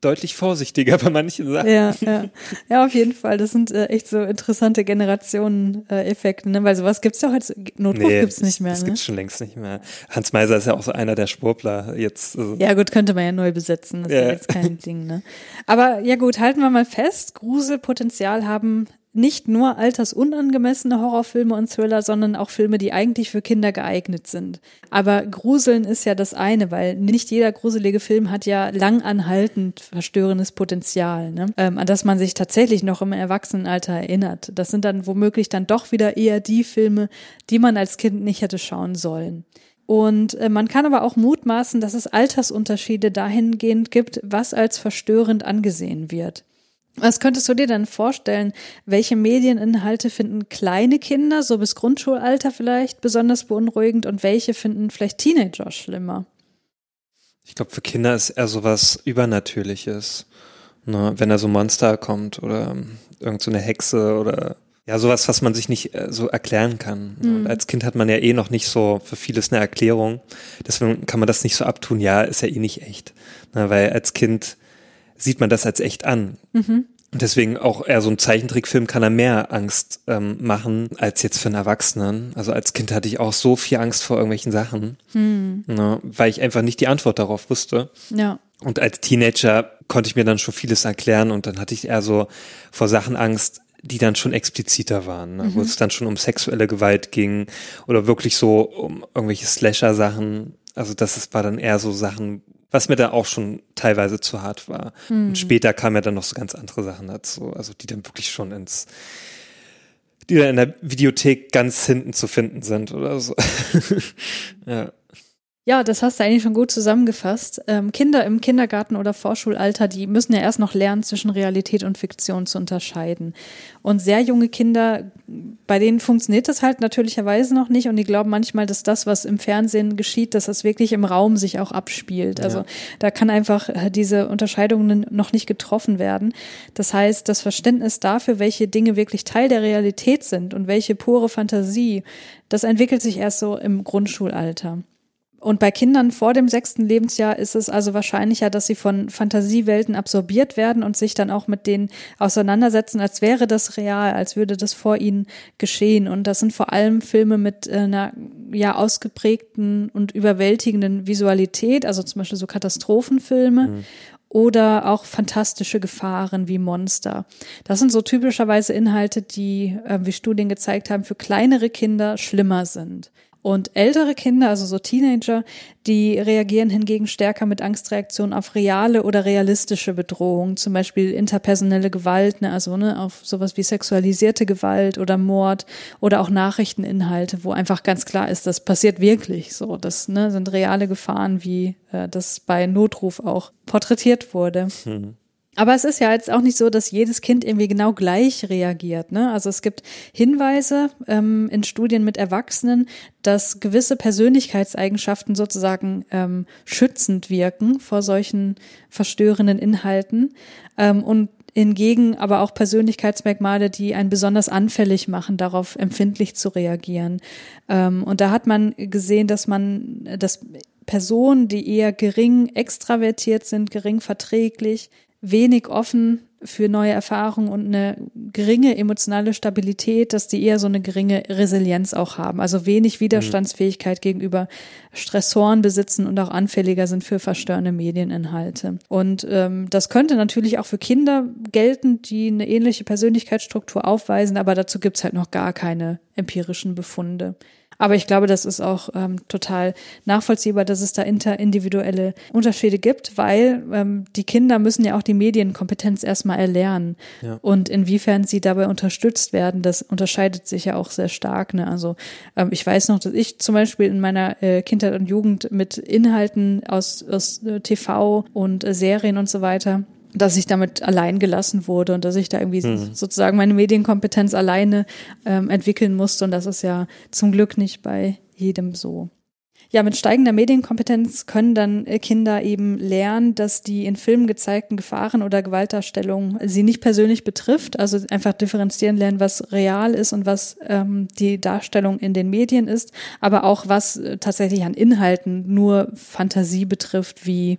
deutlich vorsichtiger bei manchen Sachen. Ja, ja. ja auf jeden Fall. Das sind äh, echt so interessante Generationen-Effekte, äh, ne? weil sowas gibt's ja heute, Notruf nee, gibt's nicht mehr. Das ne? gibt's schon längst nicht mehr. Hans Meiser ist ja auch so einer der Schwurbler jetzt. Also. Ja gut, könnte man ja neu besetzen, das ja. ist ja jetzt kein Ding. Ne? Aber ja gut, halten wir mal fest, Gruselpotenzial haben nicht nur altersunangemessene Horrorfilme und Thriller, sondern auch Filme, die eigentlich für Kinder geeignet sind. Aber Gruseln ist ja das eine, weil nicht jeder gruselige Film hat ja langanhaltend verstörendes Potenzial, ne? ähm, an das man sich tatsächlich noch im Erwachsenenalter erinnert. Das sind dann womöglich dann doch wieder eher die Filme, die man als Kind nicht hätte schauen sollen. Und äh, man kann aber auch mutmaßen, dass es Altersunterschiede dahingehend gibt, was als verstörend angesehen wird. Was könntest du dir dann vorstellen? Welche Medieninhalte finden kleine Kinder, so bis Grundschulalter vielleicht, besonders beunruhigend und welche finden vielleicht Teenager schlimmer? Ich glaube, für Kinder ist eher sowas Übernatürliches. Ne? Wenn da so ein Monster kommt oder irgend so eine Hexe oder ja, sowas, was man sich nicht äh, so erklären kann. Mhm. als Kind hat man ja eh noch nicht so für vieles eine Erklärung. Deswegen kann man das nicht so abtun. Ja, ist ja eh nicht echt. Ne? Weil als Kind sieht man das als echt an. Mhm. Und deswegen auch eher so ein Zeichentrickfilm kann er mehr Angst ähm, machen als jetzt für einen Erwachsenen. Also als Kind hatte ich auch so viel Angst vor irgendwelchen Sachen, mhm. ne, weil ich einfach nicht die Antwort darauf wusste. Ja. Und als Teenager konnte ich mir dann schon vieles erklären und dann hatte ich eher so vor Sachen Angst, die dann schon expliziter waren, ne? mhm. wo es dann schon um sexuelle Gewalt ging oder wirklich so um irgendwelche Slasher-Sachen. Also das war dann eher so Sachen, was mir da auch schon teilweise zu hart war. Mhm. Und später kamen ja dann noch so ganz andere Sachen dazu, also die dann wirklich schon ins, die dann in der Videothek ganz hinten zu finden sind oder so. ja. Ja, das hast du eigentlich schon gut zusammengefasst. Ähm, Kinder im Kindergarten oder Vorschulalter, die müssen ja erst noch lernen, zwischen Realität und Fiktion zu unterscheiden. Und sehr junge Kinder, bei denen funktioniert das halt natürlicherweise noch nicht und die glauben manchmal, dass das, was im Fernsehen geschieht, dass das wirklich im Raum sich auch abspielt. Also ja. da kann einfach äh, diese Unterscheidungen noch nicht getroffen werden. Das heißt, das Verständnis dafür, welche Dinge wirklich Teil der Realität sind und welche pure Fantasie, das entwickelt sich erst so im Grundschulalter. Und bei Kindern vor dem sechsten Lebensjahr ist es also wahrscheinlicher, dass sie von Fantasiewelten absorbiert werden und sich dann auch mit denen auseinandersetzen, als wäre das real, als würde das vor ihnen geschehen. Und das sind vor allem Filme mit einer ja ausgeprägten und überwältigenden Visualität, also zum Beispiel so Katastrophenfilme. Mhm. oder auch fantastische Gefahren wie Monster. Das sind so typischerweise Inhalte, die, äh, wie Studien gezeigt haben, für kleinere Kinder schlimmer sind. Und ältere Kinder, also so Teenager, die reagieren hingegen stärker mit Angstreaktionen auf reale oder realistische Bedrohungen, zum Beispiel interpersonelle Gewalt, ne, also ne, auf sowas wie sexualisierte Gewalt oder Mord oder auch Nachrichteninhalte, wo einfach ganz klar ist, das passiert wirklich so. Das ne, sind reale Gefahren, wie äh, das bei Notruf auch porträtiert wurde. Hm. Aber es ist ja jetzt auch nicht so, dass jedes Kind irgendwie genau gleich reagiert. Ne? Also es gibt Hinweise ähm, in Studien mit Erwachsenen, dass gewisse Persönlichkeitseigenschaften sozusagen ähm, schützend wirken vor solchen verstörenden Inhalten ähm, und hingegen aber auch Persönlichkeitsmerkmale, die einen besonders anfällig machen, darauf empfindlich zu reagieren. Ähm, und da hat man gesehen, dass man, dass Personen, die eher gering extravertiert sind, gering verträglich, wenig offen für neue Erfahrungen und eine geringe emotionale Stabilität, dass die eher so eine geringe Resilienz auch haben. Also wenig Widerstandsfähigkeit mhm. gegenüber Stressoren besitzen und auch anfälliger sind für verstörende Medieninhalte. Und ähm, das könnte natürlich auch für Kinder gelten, die eine ähnliche Persönlichkeitsstruktur aufweisen, aber dazu gibt's halt noch gar keine empirischen Befunde. Aber ich glaube, das ist auch ähm, total nachvollziehbar, dass es da interindividuelle Unterschiede gibt, weil ähm, die Kinder müssen ja auch die Medienkompetenz erstmal erlernen. Ja. Und inwiefern sie dabei unterstützt werden, das unterscheidet sich ja auch sehr stark. Ne? Also ähm, ich weiß noch, dass ich zum Beispiel in meiner äh, Kindheit und Jugend mit Inhalten aus, aus äh, TV und äh, Serien und so weiter dass ich damit allein gelassen wurde und dass ich da irgendwie mhm. sozusagen meine Medienkompetenz alleine ähm, entwickeln musste. Und das ist ja zum Glück nicht bei jedem so. Ja, mit steigender Medienkompetenz können dann äh, Kinder eben lernen, dass die in Filmen gezeigten Gefahren oder Gewaltdarstellungen sie nicht persönlich betrifft. Also einfach differenzieren lernen, was real ist und was ähm, die Darstellung in den Medien ist, aber auch was äh, tatsächlich an Inhalten nur Fantasie betrifft, wie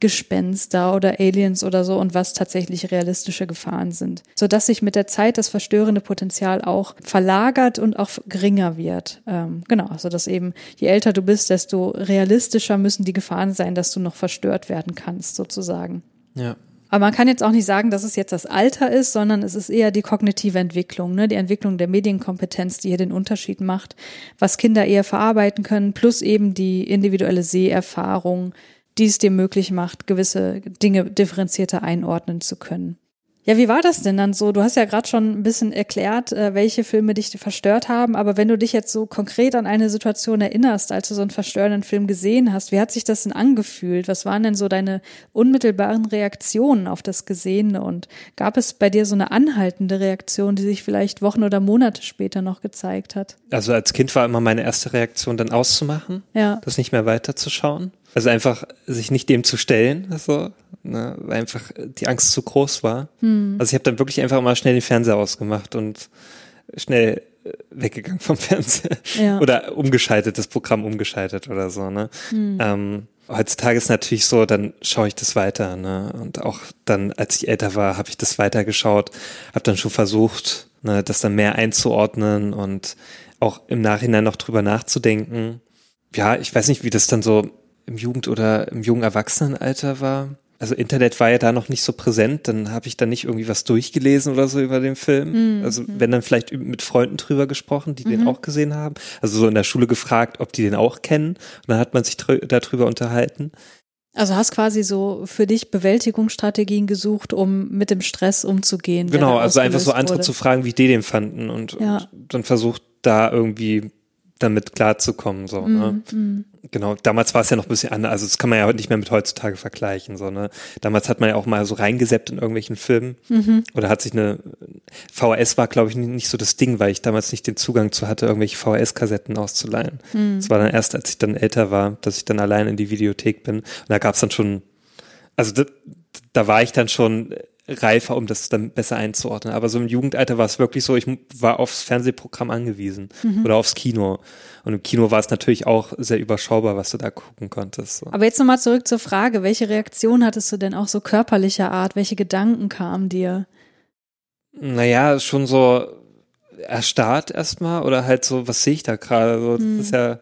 Gespenster oder Aliens oder so und was tatsächlich realistische Gefahren sind. Sodass sich mit der Zeit das verstörende Potenzial auch verlagert und auch geringer wird. Ähm, genau, also dass eben je älter du bist, desto realistischer müssen die Gefahren sein, dass du noch verstört werden kannst, sozusagen. Ja. Aber man kann jetzt auch nicht sagen, dass es jetzt das Alter ist, sondern es ist eher die kognitive Entwicklung, ne? die Entwicklung der Medienkompetenz, die hier den Unterschied macht, was Kinder eher verarbeiten können, plus eben die individuelle Seherfahrung, die es dir möglich macht, gewisse Dinge differenzierter einordnen zu können. Ja, wie war das denn dann so? Du hast ja gerade schon ein bisschen erklärt, äh, welche Filme dich verstört haben, aber wenn du dich jetzt so konkret an eine Situation erinnerst, als du so einen verstörenden Film gesehen hast, wie hat sich das denn angefühlt? Was waren denn so deine unmittelbaren Reaktionen auf das Gesehene und gab es bei dir so eine anhaltende Reaktion, die sich vielleicht Wochen oder Monate später noch gezeigt hat? Also als Kind war immer meine erste Reaktion dann auszumachen, ja. das nicht mehr weiterzuschauen. Also einfach sich nicht dem zu stellen, also, ne, weil einfach die Angst zu groß war. Hm. Also ich habe dann wirklich einfach mal schnell den Fernseher ausgemacht und schnell äh, weggegangen vom Fernseher. Ja. Oder umgeschaltet, das Programm umgeschaltet oder so, ne? Hm. Ähm, heutzutage ist natürlich so, dann schaue ich das weiter, ne? Und auch dann, als ich älter war, habe ich das weitergeschaut, habe dann schon versucht, ne, das dann mehr einzuordnen und auch im Nachhinein noch drüber nachzudenken. Ja, ich weiß nicht, wie das dann so im Jugend- oder im jungen Erwachsenenalter war. Also Internet war ja da noch nicht so präsent, dann habe ich da nicht irgendwie was durchgelesen oder so über den Film. Mhm. Also wenn dann vielleicht mit Freunden drüber gesprochen, die mhm. den auch gesehen haben. Also so in der Schule gefragt, ob die den auch kennen. Und dann hat man sich darüber unterhalten. Also hast quasi so für dich Bewältigungsstrategien gesucht, um mit dem Stress umzugehen. Genau, also einfach so andere wurde. zu fragen, wie die den fanden und, ja. und dann versucht da irgendwie damit klarzukommen. So, mm, ne? Mm. Genau, damals war es ja noch ein bisschen anders, also das kann man ja nicht mehr mit heutzutage vergleichen. So, ne? Damals hat man ja auch mal so reingeseppt in irgendwelchen Filmen mhm. oder hat sich eine VHS war, glaube ich, nicht so das Ding, weil ich damals nicht den Zugang zu hatte, irgendwelche VHS-Kassetten auszuleihen. Es mhm. war dann erst, als ich dann älter war, dass ich dann allein in die Videothek bin. Und da gab es dann schon, also da, da war ich dann schon reifer, um das dann besser einzuordnen. Aber so im Jugendalter war es wirklich so, ich war aufs Fernsehprogramm angewiesen mhm. oder aufs Kino. Und im Kino war es natürlich auch sehr überschaubar, was du da gucken konntest. So. Aber jetzt nochmal zurück zur Frage, welche Reaktion hattest du denn auch so körperlicher Art? Welche Gedanken kamen dir? Naja, schon so erstarrt erstmal oder halt so, was sehe ich da gerade? So, hm. Das ist ja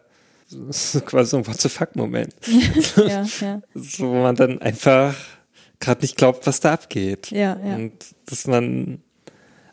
das ist quasi so ein What the fuck Moment. ja, ja. So, wo man dann einfach gerade nicht glaubt, was da abgeht. Ja, ja. Und dass man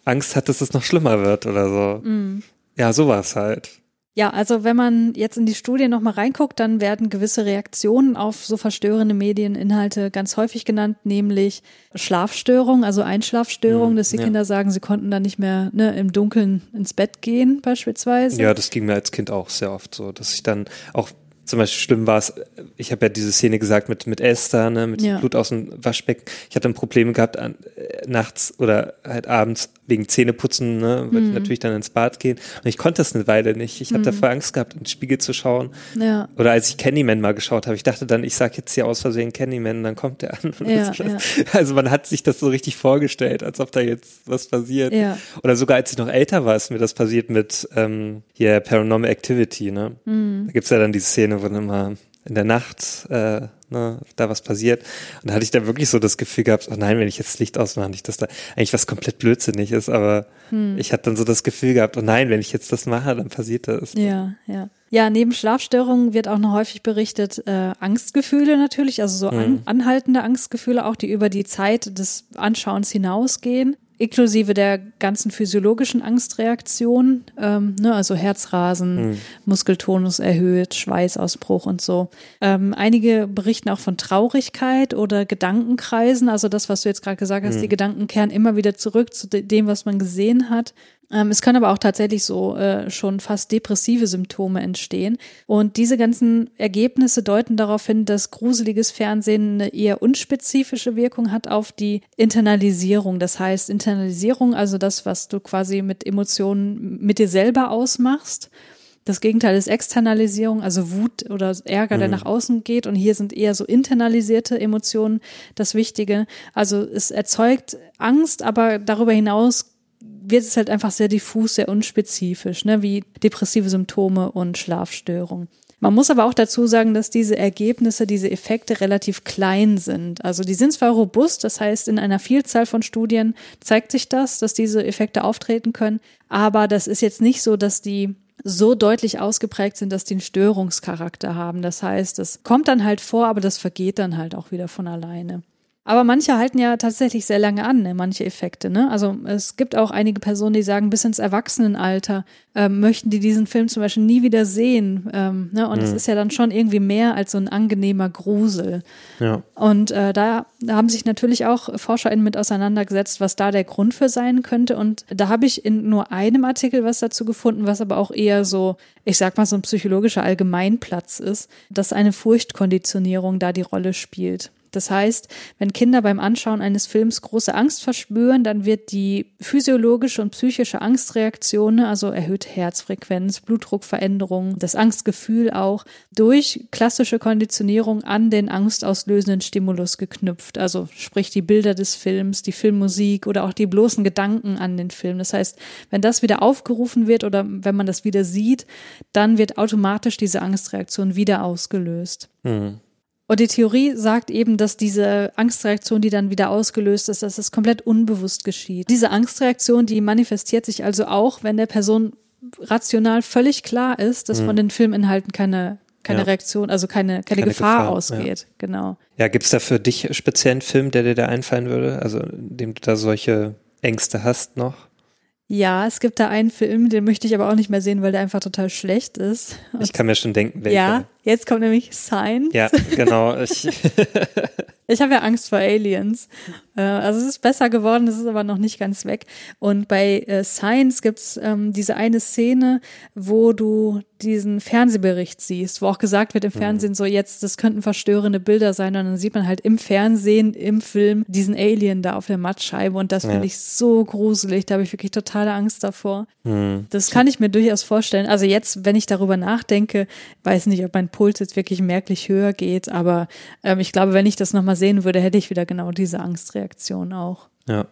Angst hat, dass es noch schlimmer wird oder so. Mhm. Ja, sowas halt. Ja, also wenn man jetzt in die Studie nochmal reinguckt, dann werden gewisse Reaktionen auf so verstörende Medieninhalte ganz häufig genannt, nämlich Schlafstörung, also Einschlafstörung, Mhm, dass die ja. Kinder sagen, sie konnten dann nicht mehr ne, im Dunkeln ins Bett gehen beispielsweise. Ja, das ging mir als Kind auch sehr oft so, dass ich dann auch zum Beispiel schlimm war es, ich habe ja diese Szene gesagt mit, mit Esther, ne, mit Ja. Blut aus dem Waschbecken. Ich hatte ein Problem gehabt an, äh, nachts oder halt abends wegen Zähneputzen, ne, Mhm. wollte ich natürlich dann ins Bad gehen. Und ich konnte das eine Weile nicht. Ich habe davor Angst gehabt, in den Spiegel zu schauen. Ja. Oder als ich Candyman mal geschaut habe, ich dachte dann, ich sag jetzt hier aus Versehen Candyman, dann kommt der an. Ja, das- Also man hat sich das so richtig vorgestellt, als ob da jetzt was passiert. Ja. Oder sogar als ich noch älter war, ist mir das passiert mit ähm, hier Paranormal Activity, ne? Mhm. Da gibt's ja dann die Szene, wo dann immer in der Nacht äh, ne, da was passiert. Und da hatte ich da wirklich so das Gefühl gehabt, oh nein, wenn ich jetzt das Licht ausmache, nicht, dass da eigentlich was komplett blödsinnig ist, aber Hm. ich hatte dann so das Gefühl gehabt, oh nein, wenn ich jetzt das mache, dann passiert das. Ja, ja. Ja, neben Schlafstörungen wird auch noch häufig berichtet, äh, Angstgefühle natürlich, also so an, anhaltende Angstgefühle auch, die über die Zeit des Anschauens hinausgehen, inklusive der ganzen physiologischen Angstreaktionen, ähm, ne, also Herzrasen, Muskeltonus erhöht, Schweißausbruch und so. Ähm, einige berichten auch von Traurigkeit oder Gedankenkreisen, also das, was du jetzt gerade gesagt hast, die Gedanken kehren immer wieder zurück zu de dem, was man gesehen hat. Ähm, es können aber auch tatsächlich so äh, schon fast depressive Symptome entstehen. Und diese ganzen Ergebnisse deuten darauf hin, dass gruseliges Fernsehen eine eher unspezifische Wirkung hat auf die Internalisierung. Das heißt, Internalisierung, also das, was du quasi mit Emotionen mit dir selber ausmachst. Das Gegenteil ist Externalisierung, also Wut oder Ärger, der nach außen geht. Und hier sind eher so internalisierte Emotionen das Wichtige. Also es erzeugt Angst, aber darüber hinaus wird es halt einfach sehr diffus, sehr unspezifisch, ne, wie depressive Symptome und Schlafstörungen. Man muss aber auch dazu sagen, dass diese Ergebnisse, diese Effekte relativ klein sind. Also die sind zwar robust, das heißt, in einer Vielzahl von Studien zeigt sich das, dass diese Effekte auftreten können, aber das ist jetzt nicht so, dass die so deutlich ausgeprägt sind, dass die einen Störungscharakter haben. Das heißt, es kommt dann halt vor, aber das vergeht dann halt auch wieder von alleine. Aber manche halten ja tatsächlich sehr lange an, ne? manche Effekte. Ne? Also es gibt auch einige Personen, die sagen, bis ins Erwachsenenalter ähm, möchten die diesen Film zum Beispiel nie wieder sehen. Ähm, ne? Und es ist ja dann schon irgendwie mehr als so ein angenehmer Grusel. Ja. Und äh, da, da haben sich natürlich auch ForscherInnen mit auseinandergesetzt, was da der Grund für sein könnte. Und da habe ich in nur einem Artikel was dazu gefunden, was aber auch eher so, ich sag mal, so ein psychologischer Allgemeinplatz ist, dass eine Furchtkonditionierung da die Rolle spielt. Das heißt, wenn Kinder beim Anschauen eines Films große Angst verspüren, dann wird die physiologische und psychische Angstreaktion, also erhöhte Herzfrequenz, Blutdruckveränderungen, das Angstgefühl auch, durch klassische Konditionierung an den angstauslösenden Stimulus geknüpft. Also sprich die Bilder des Films, die Filmmusik oder auch die bloßen Gedanken an den Film. Das heißt, wenn das wieder aufgerufen wird oder wenn man das wieder sieht, dann wird automatisch diese Angstreaktion wieder ausgelöst. Hm. Und die Theorie sagt eben, dass diese Angstreaktion, die dann wieder ausgelöst ist, dass das komplett unbewusst geschieht. Diese Angstreaktion, die manifestiert sich also auch, wenn der Person rational völlig klar ist, dass von den Filminhalten keine, keine Ja. Reaktion, also keine, keine, Keine Gefahr, Gefahr, ausgeht. Genau. Ja, gibt's da für dich speziell einen Film, der dir da einfallen würde? Also, in dem du da solche Ängste hast noch? Ja, es gibt da einen Film, den möchte ich aber auch nicht mehr sehen, weil der einfach total schlecht ist. Ich kann mir schon denken, welcher. ja, jetzt kommt nämlich Sign. Ja, genau. Ich, Ich habe ja Angst vor Aliens. Äh, also es ist besser geworden, es ist aber noch nicht ganz weg. Und bei äh, Science gibt's ähm, diese eine Szene, wo du diesen Fernsehbericht siehst, wo auch gesagt wird im Fernsehen so jetzt, das könnten verstörende Bilder sein und dann sieht man halt im Fernsehen, im Film diesen Alien da auf der Mattscheibe und das Ja. finde ich so gruselig, da habe ich wirklich totale Angst davor. Das kann ich mir durchaus vorstellen. Also jetzt, wenn ich darüber nachdenke, weiß nicht, ob mein Puls jetzt wirklich merklich höher geht, aber ähm, ich glaube, wenn ich das nochmal sehen würde, hätte ich wieder genau diese Angstreaktion auch. ja.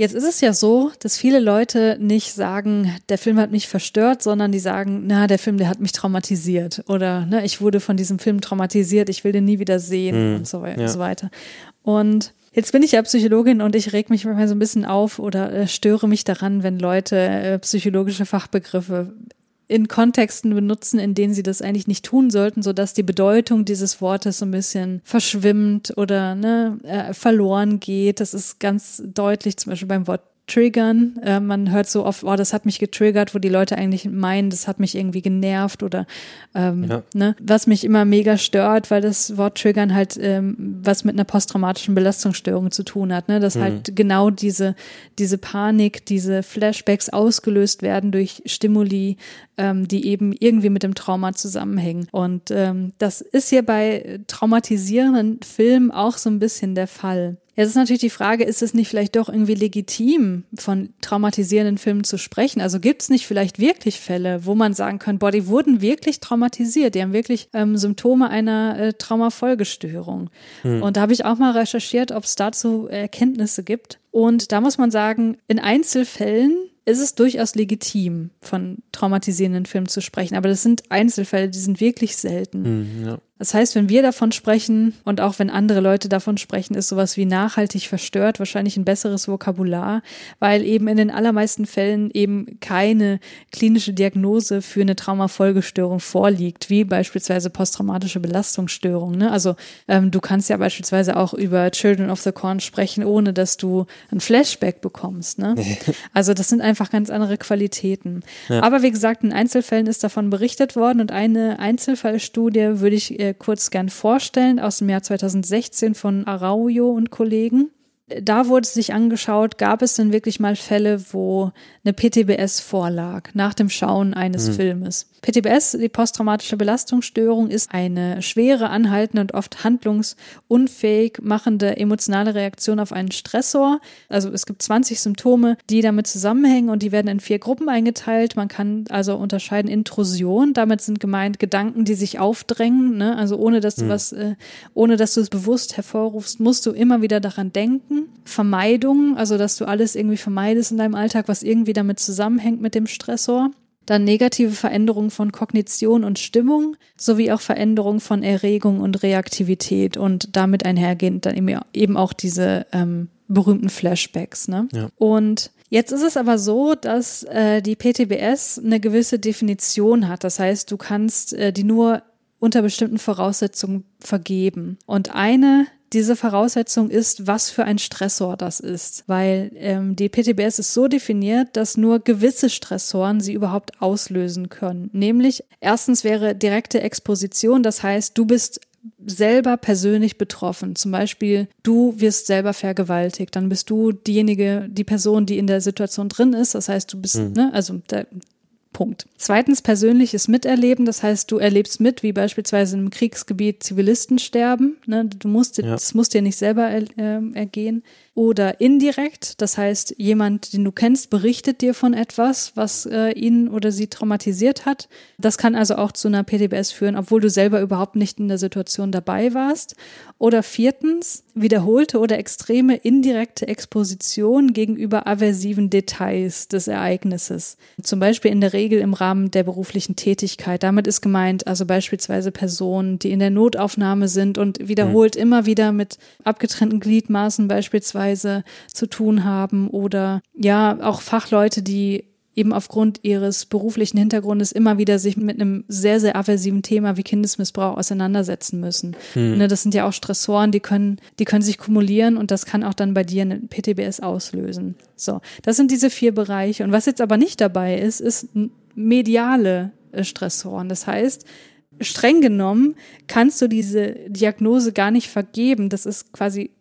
Jetzt ist es ja so, dass viele Leute nicht sagen, der Film hat mich verstört, sondern die sagen, na, der Film, der hat mich traumatisiert oder ne, ich wurde von diesem Film traumatisiert, ich will den nie wieder sehen und so, ja. so weiter. Und jetzt bin ich ja Psychologin und ich reg mich manchmal so ein bisschen auf oder äh, störe mich daran, wenn Leute äh, psychologische Fachbegriffe in Kontexten benutzen, in denen sie das eigentlich nicht tun sollten, sodass die Bedeutung dieses Wortes so ein bisschen verschwimmt oder ne, äh, verloren geht. Das ist ganz deutlich, zum Beispiel beim Wort triggern. Äh, man hört so oft, oh, das hat mich getriggert, wo die Leute eigentlich meinen, das hat mich irgendwie genervt oder ähm, ja. ne, was mich immer mega stört, weil das Wort triggern halt ähm, was mit einer posttraumatischen Belastungsstörung zu tun hat, ne? Dass mhm. halt genau diese, diese Panik, diese Flashbacks ausgelöst werden durch Stimuli, ähm, die eben irgendwie mit dem Trauma zusammenhängen. Und ähm, das ist hier bei traumatisierenden Filmen auch so ein bisschen der Fall. Jetzt ist natürlich die Frage, ist es nicht vielleicht doch irgendwie legitim, von traumatisierenden Filmen zu sprechen? Also gibt es nicht vielleicht wirklich Fälle, wo man sagen kann, boah, die wurden wirklich traumatisiert, die haben wirklich ähm, Symptome einer äh, Traumafolgestörung. Hm. Und da habe ich auch mal recherchiert, ob es dazu Erkenntnisse gibt. Und da muss man sagen, in Einzelfällen ist es durchaus legitim, von traumatisierenden Filmen zu sprechen. Aber das sind Einzelfälle, die sind wirklich selten. Hm, ja. Das heißt, wenn wir davon sprechen und auch wenn andere Leute davon sprechen, ist sowas wie nachhaltig verstört wahrscheinlich ein besseres Vokabular, weil eben in den allermeisten Fällen eben keine klinische Diagnose für eine Traumafolgestörung vorliegt, wie beispielsweise posttraumatische Belastungsstörung. Ne? Also ähm, du kannst ja beispielsweise auch über Children of the Corn sprechen, ohne dass du ein Flashback bekommst. Ne? also das sind einfach ganz andere Qualitäten. Ja. Aber wie gesagt, in Einzelfällen ist davon berichtet worden und eine Einzelfallstudie würde ich äh, kurz gern vorstellen aus dem Jahr 2016 von Araujo und Kollegen da wurde sich angeschaut, gab es denn wirklich mal Fälle, wo eine PTBS vorlag nach dem Schauen eines mhm. Filmes. PTBS, die posttraumatische Belastungsstörung, ist eine schwere, anhaltende und oft handlungsunfähig machende emotionale Reaktion auf einen Stressor. Also es gibt 20 Symptome, die damit zusammenhängen und die werden in vier Gruppen eingeteilt. Man kann also unterscheiden Intrusion, damit sind gemeint Gedanken, die sich aufdrängen, ne? also ohne dass du mhm. was, äh, ohne dass du es bewusst hervorrufst, musst du immer wieder daran denken. Vermeidung, also dass du alles irgendwie vermeidest in deinem Alltag, was irgendwie damit zusammenhängt mit dem Stressor. Dann negative Veränderungen von Kognition und Stimmung sowie auch Veränderungen von Erregung und Reaktivität und damit einhergehend dann eben auch diese ähm, berühmten Flashbacks. Ne? Ja. Und Jetzt ist es aber so, dass äh, die PTBS eine gewisse Definition hat. Das heißt, du kannst äh, die nur unter bestimmten Voraussetzungen vergeben. Und eine diese Voraussetzung ist, was für ein Stressor das ist, weil ähm, die PTBS ist so definiert, dass nur gewisse Stressoren sie überhaupt auslösen können. Nämlich erstens wäre direkte Exposition, das heißt, du bist selber persönlich betroffen. Zum Beispiel, du wirst selber vergewaltigt, dann bist du diejenige, die Person, die in der Situation drin ist. Das heißt, du bist, mhm. ne, also der, Punkt. Zweitens persönliches Miterleben, das heißt, du erlebst mit, wie beispielsweise im Kriegsgebiet Zivilisten sterben. Ne? Du musst, ja. das musst dir nicht selber er, äh, ergehen oder indirekt. Das heißt, jemand, den du kennst, berichtet dir von etwas, was äh, ihn oder sie traumatisiert hat. Das kann also auch zu einer PTBS führen, obwohl du selber überhaupt nicht in der Situation dabei warst. Oder viertens, wiederholte oder extreme indirekte Exposition gegenüber aversiven Details des Ereignisses. Zum Beispiel in der Regel im Rahmen der beruflichen Tätigkeit. Damit ist gemeint, also beispielsweise Personen, die in der Notaufnahme sind und wiederholt mhm. immer wieder mit abgetrennten Gliedmaßen beispielsweise beispielsweise zu tun haben oder ja, auch Fachleute, die eben aufgrund ihres beruflichen Hintergrundes immer wieder sich mit einem sehr, sehr aversiven Thema wie Kindesmissbrauch auseinandersetzen müssen. Hm. Ne, das sind ja auch Stressoren, die können, die können sich kumulieren und das kann auch dann bei dir eine PTBS auslösen. So, das sind diese vier Bereiche. Und was jetzt aber nicht dabei ist, ist mediale äh, Stressoren. Das heißt, streng genommen kannst du diese Diagnose gar nicht vergeben. Das ist quasi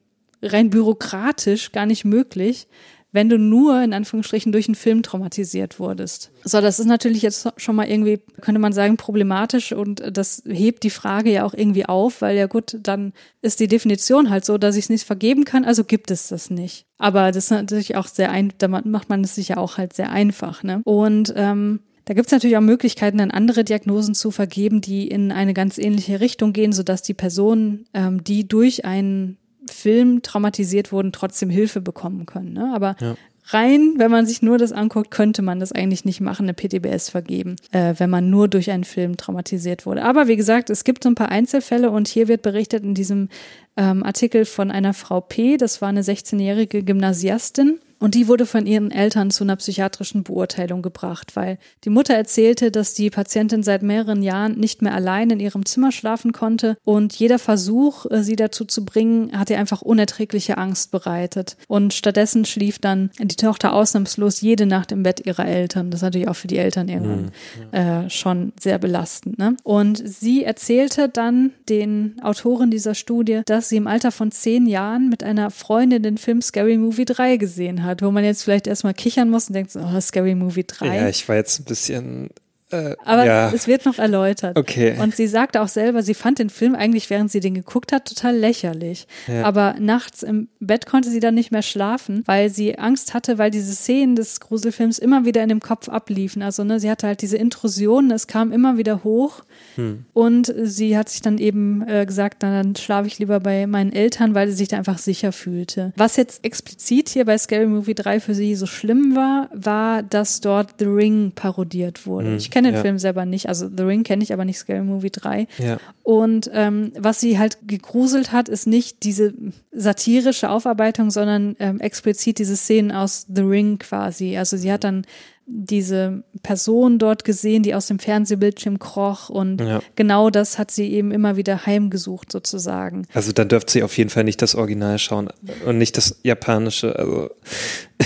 rein bürokratisch gar nicht möglich, wenn du nur in Anführungsstrichen durch einen Film traumatisiert wurdest. So, das ist natürlich jetzt schon mal irgendwie, könnte man sagen, problematisch und das hebt die Frage ja auch irgendwie auf, weil ja gut, dann ist die Definition halt so, dass ich es nicht vergeben kann, also gibt es das nicht. Aber das ist natürlich auch sehr ein, da macht man es sich ja auch halt sehr einfach, ne? Und ähm, da gibt es natürlich auch Möglichkeiten, dann andere Diagnosen zu vergeben, die in eine ganz ähnliche Richtung gehen, sodass die Person, ähm, die durch einen Film traumatisiert wurden, trotzdem Hilfe bekommen können. Ne? Aber ja. rein, wenn man sich nur das anguckt, könnte man das eigentlich nicht machen, eine PTBS vergeben, äh, wenn man nur durch einen Film traumatisiert wurde. Aber wie gesagt, es gibt so ein paar Einzelfälle und hier wird berichtet in diesem ähm, Artikel von einer Frau P., das war eine 16-jährige Gymnasiastin, und die wurde von ihren Eltern zu einer psychiatrischen Beurteilung gebracht, weil die Mutter erzählte, dass die Patientin seit mehreren Jahren nicht mehr allein in ihrem Zimmer schlafen konnte und jeder Versuch, äh, sie dazu zu bringen, hat ihr einfach unerträgliche Angst bereitet. Und stattdessen schlief dann die Tochter ausnahmslos jede Nacht im Bett ihrer Eltern. Das ist natürlich auch für die Eltern irgendwann mhm. äh, schon sehr belastend. Ne? Und sie erzählte dann den Autoren dieser Studie, dass sie im Alter von zehn Jahren mit einer Freundin den Film Scary Movie 3 gesehen hat hat, wo man jetzt vielleicht erstmal kichern muss und denkt, oh, Scary Movie 3. Ja, ich war jetzt ein bisschen äh, Aber ja. es wird noch erläutert. Okay. Und sie sagte auch selber, sie fand den Film eigentlich, während sie den geguckt hat, total lächerlich. Ja. Aber nachts im Bett konnte sie dann nicht mehr schlafen, weil sie Angst hatte, weil diese Szenen des Gruselfilms immer wieder in dem Kopf abliefen. Also ne, sie hatte halt diese Intrusionen, es kam immer wieder hoch. Hm. Und sie hat sich dann eben äh, gesagt, na, dann schlafe ich lieber bei meinen Eltern, weil sie sich da einfach sicher fühlte. Was jetzt explizit hier bei Scary Movie 3 für sie so schlimm war, war, dass dort The Ring parodiert wurde. Hm. Ich kenne den ja. Film selber nicht. Also The Ring kenne ich aber nicht, Scary Movie 3. Ja. Und ähm, was sie halt gegruselt hat, ist nicht diese satirische Aufarbeitung, sondern ähm, explizit diese Szenen aus The Ring quasi. Also sie hat dann diese Person dort gesehen, die aus dem Fernsehbildschirm kroch und ja. genau das hat sie eben immer wieder heimgesucht sozusagen. Also dann dürfte sie auf jeden Fall nicht das Original schauen und nicht das japanische. Also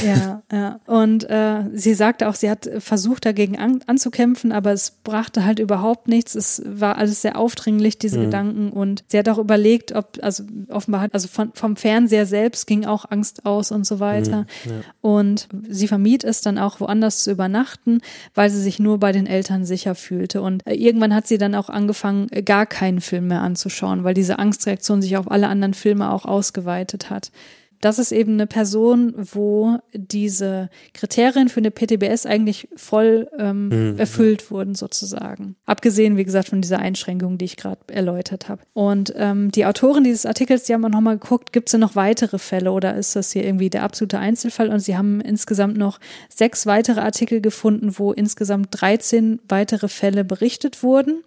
ja, ja. Und äh, sie sagte auch, sie hat versucht, dagegen an, anzukämpfen, aber es brachte halt überhaupt nichts. Es war alles sehr aufdringlich, diese mhm. Gedanken. Und sie hat auch überlegt, ob, also offenbar hat, also von, vom Fernseher selbst ging auch Angst aus und so weiter. Mhm, ja. Und sie vermied es dann auch woanders zu übernachten, weil sie sich nur bei den Eltern sicher fühlte. Und äh, irgendwann hat sie dann auch angefangen, gar keinen Film mehr anzuschauen, weil diese Angstreaktion sich auf alle anderen Filme auch ausgeweitet hat das ist eben eine Person, wo diese Kriterien für eine PTBS eigentlich voll ähm, mhm. erfüllt wurden, sozusagen. Abgesehen, wie gesagt, von dieser Einschränkung, die ich gerade erläutert habe. Und ähm, die Autoren dieses Artikels, die haben auch nochmal geguckt, gibt es denn noch weitere Fälle oder ist das hier irgendwie der absolute Einzelfall? Und sie haben insgesamt noch sechs weitere Artikel gefunden, wo insgesamt 13 weitere Fälle berichtet wurden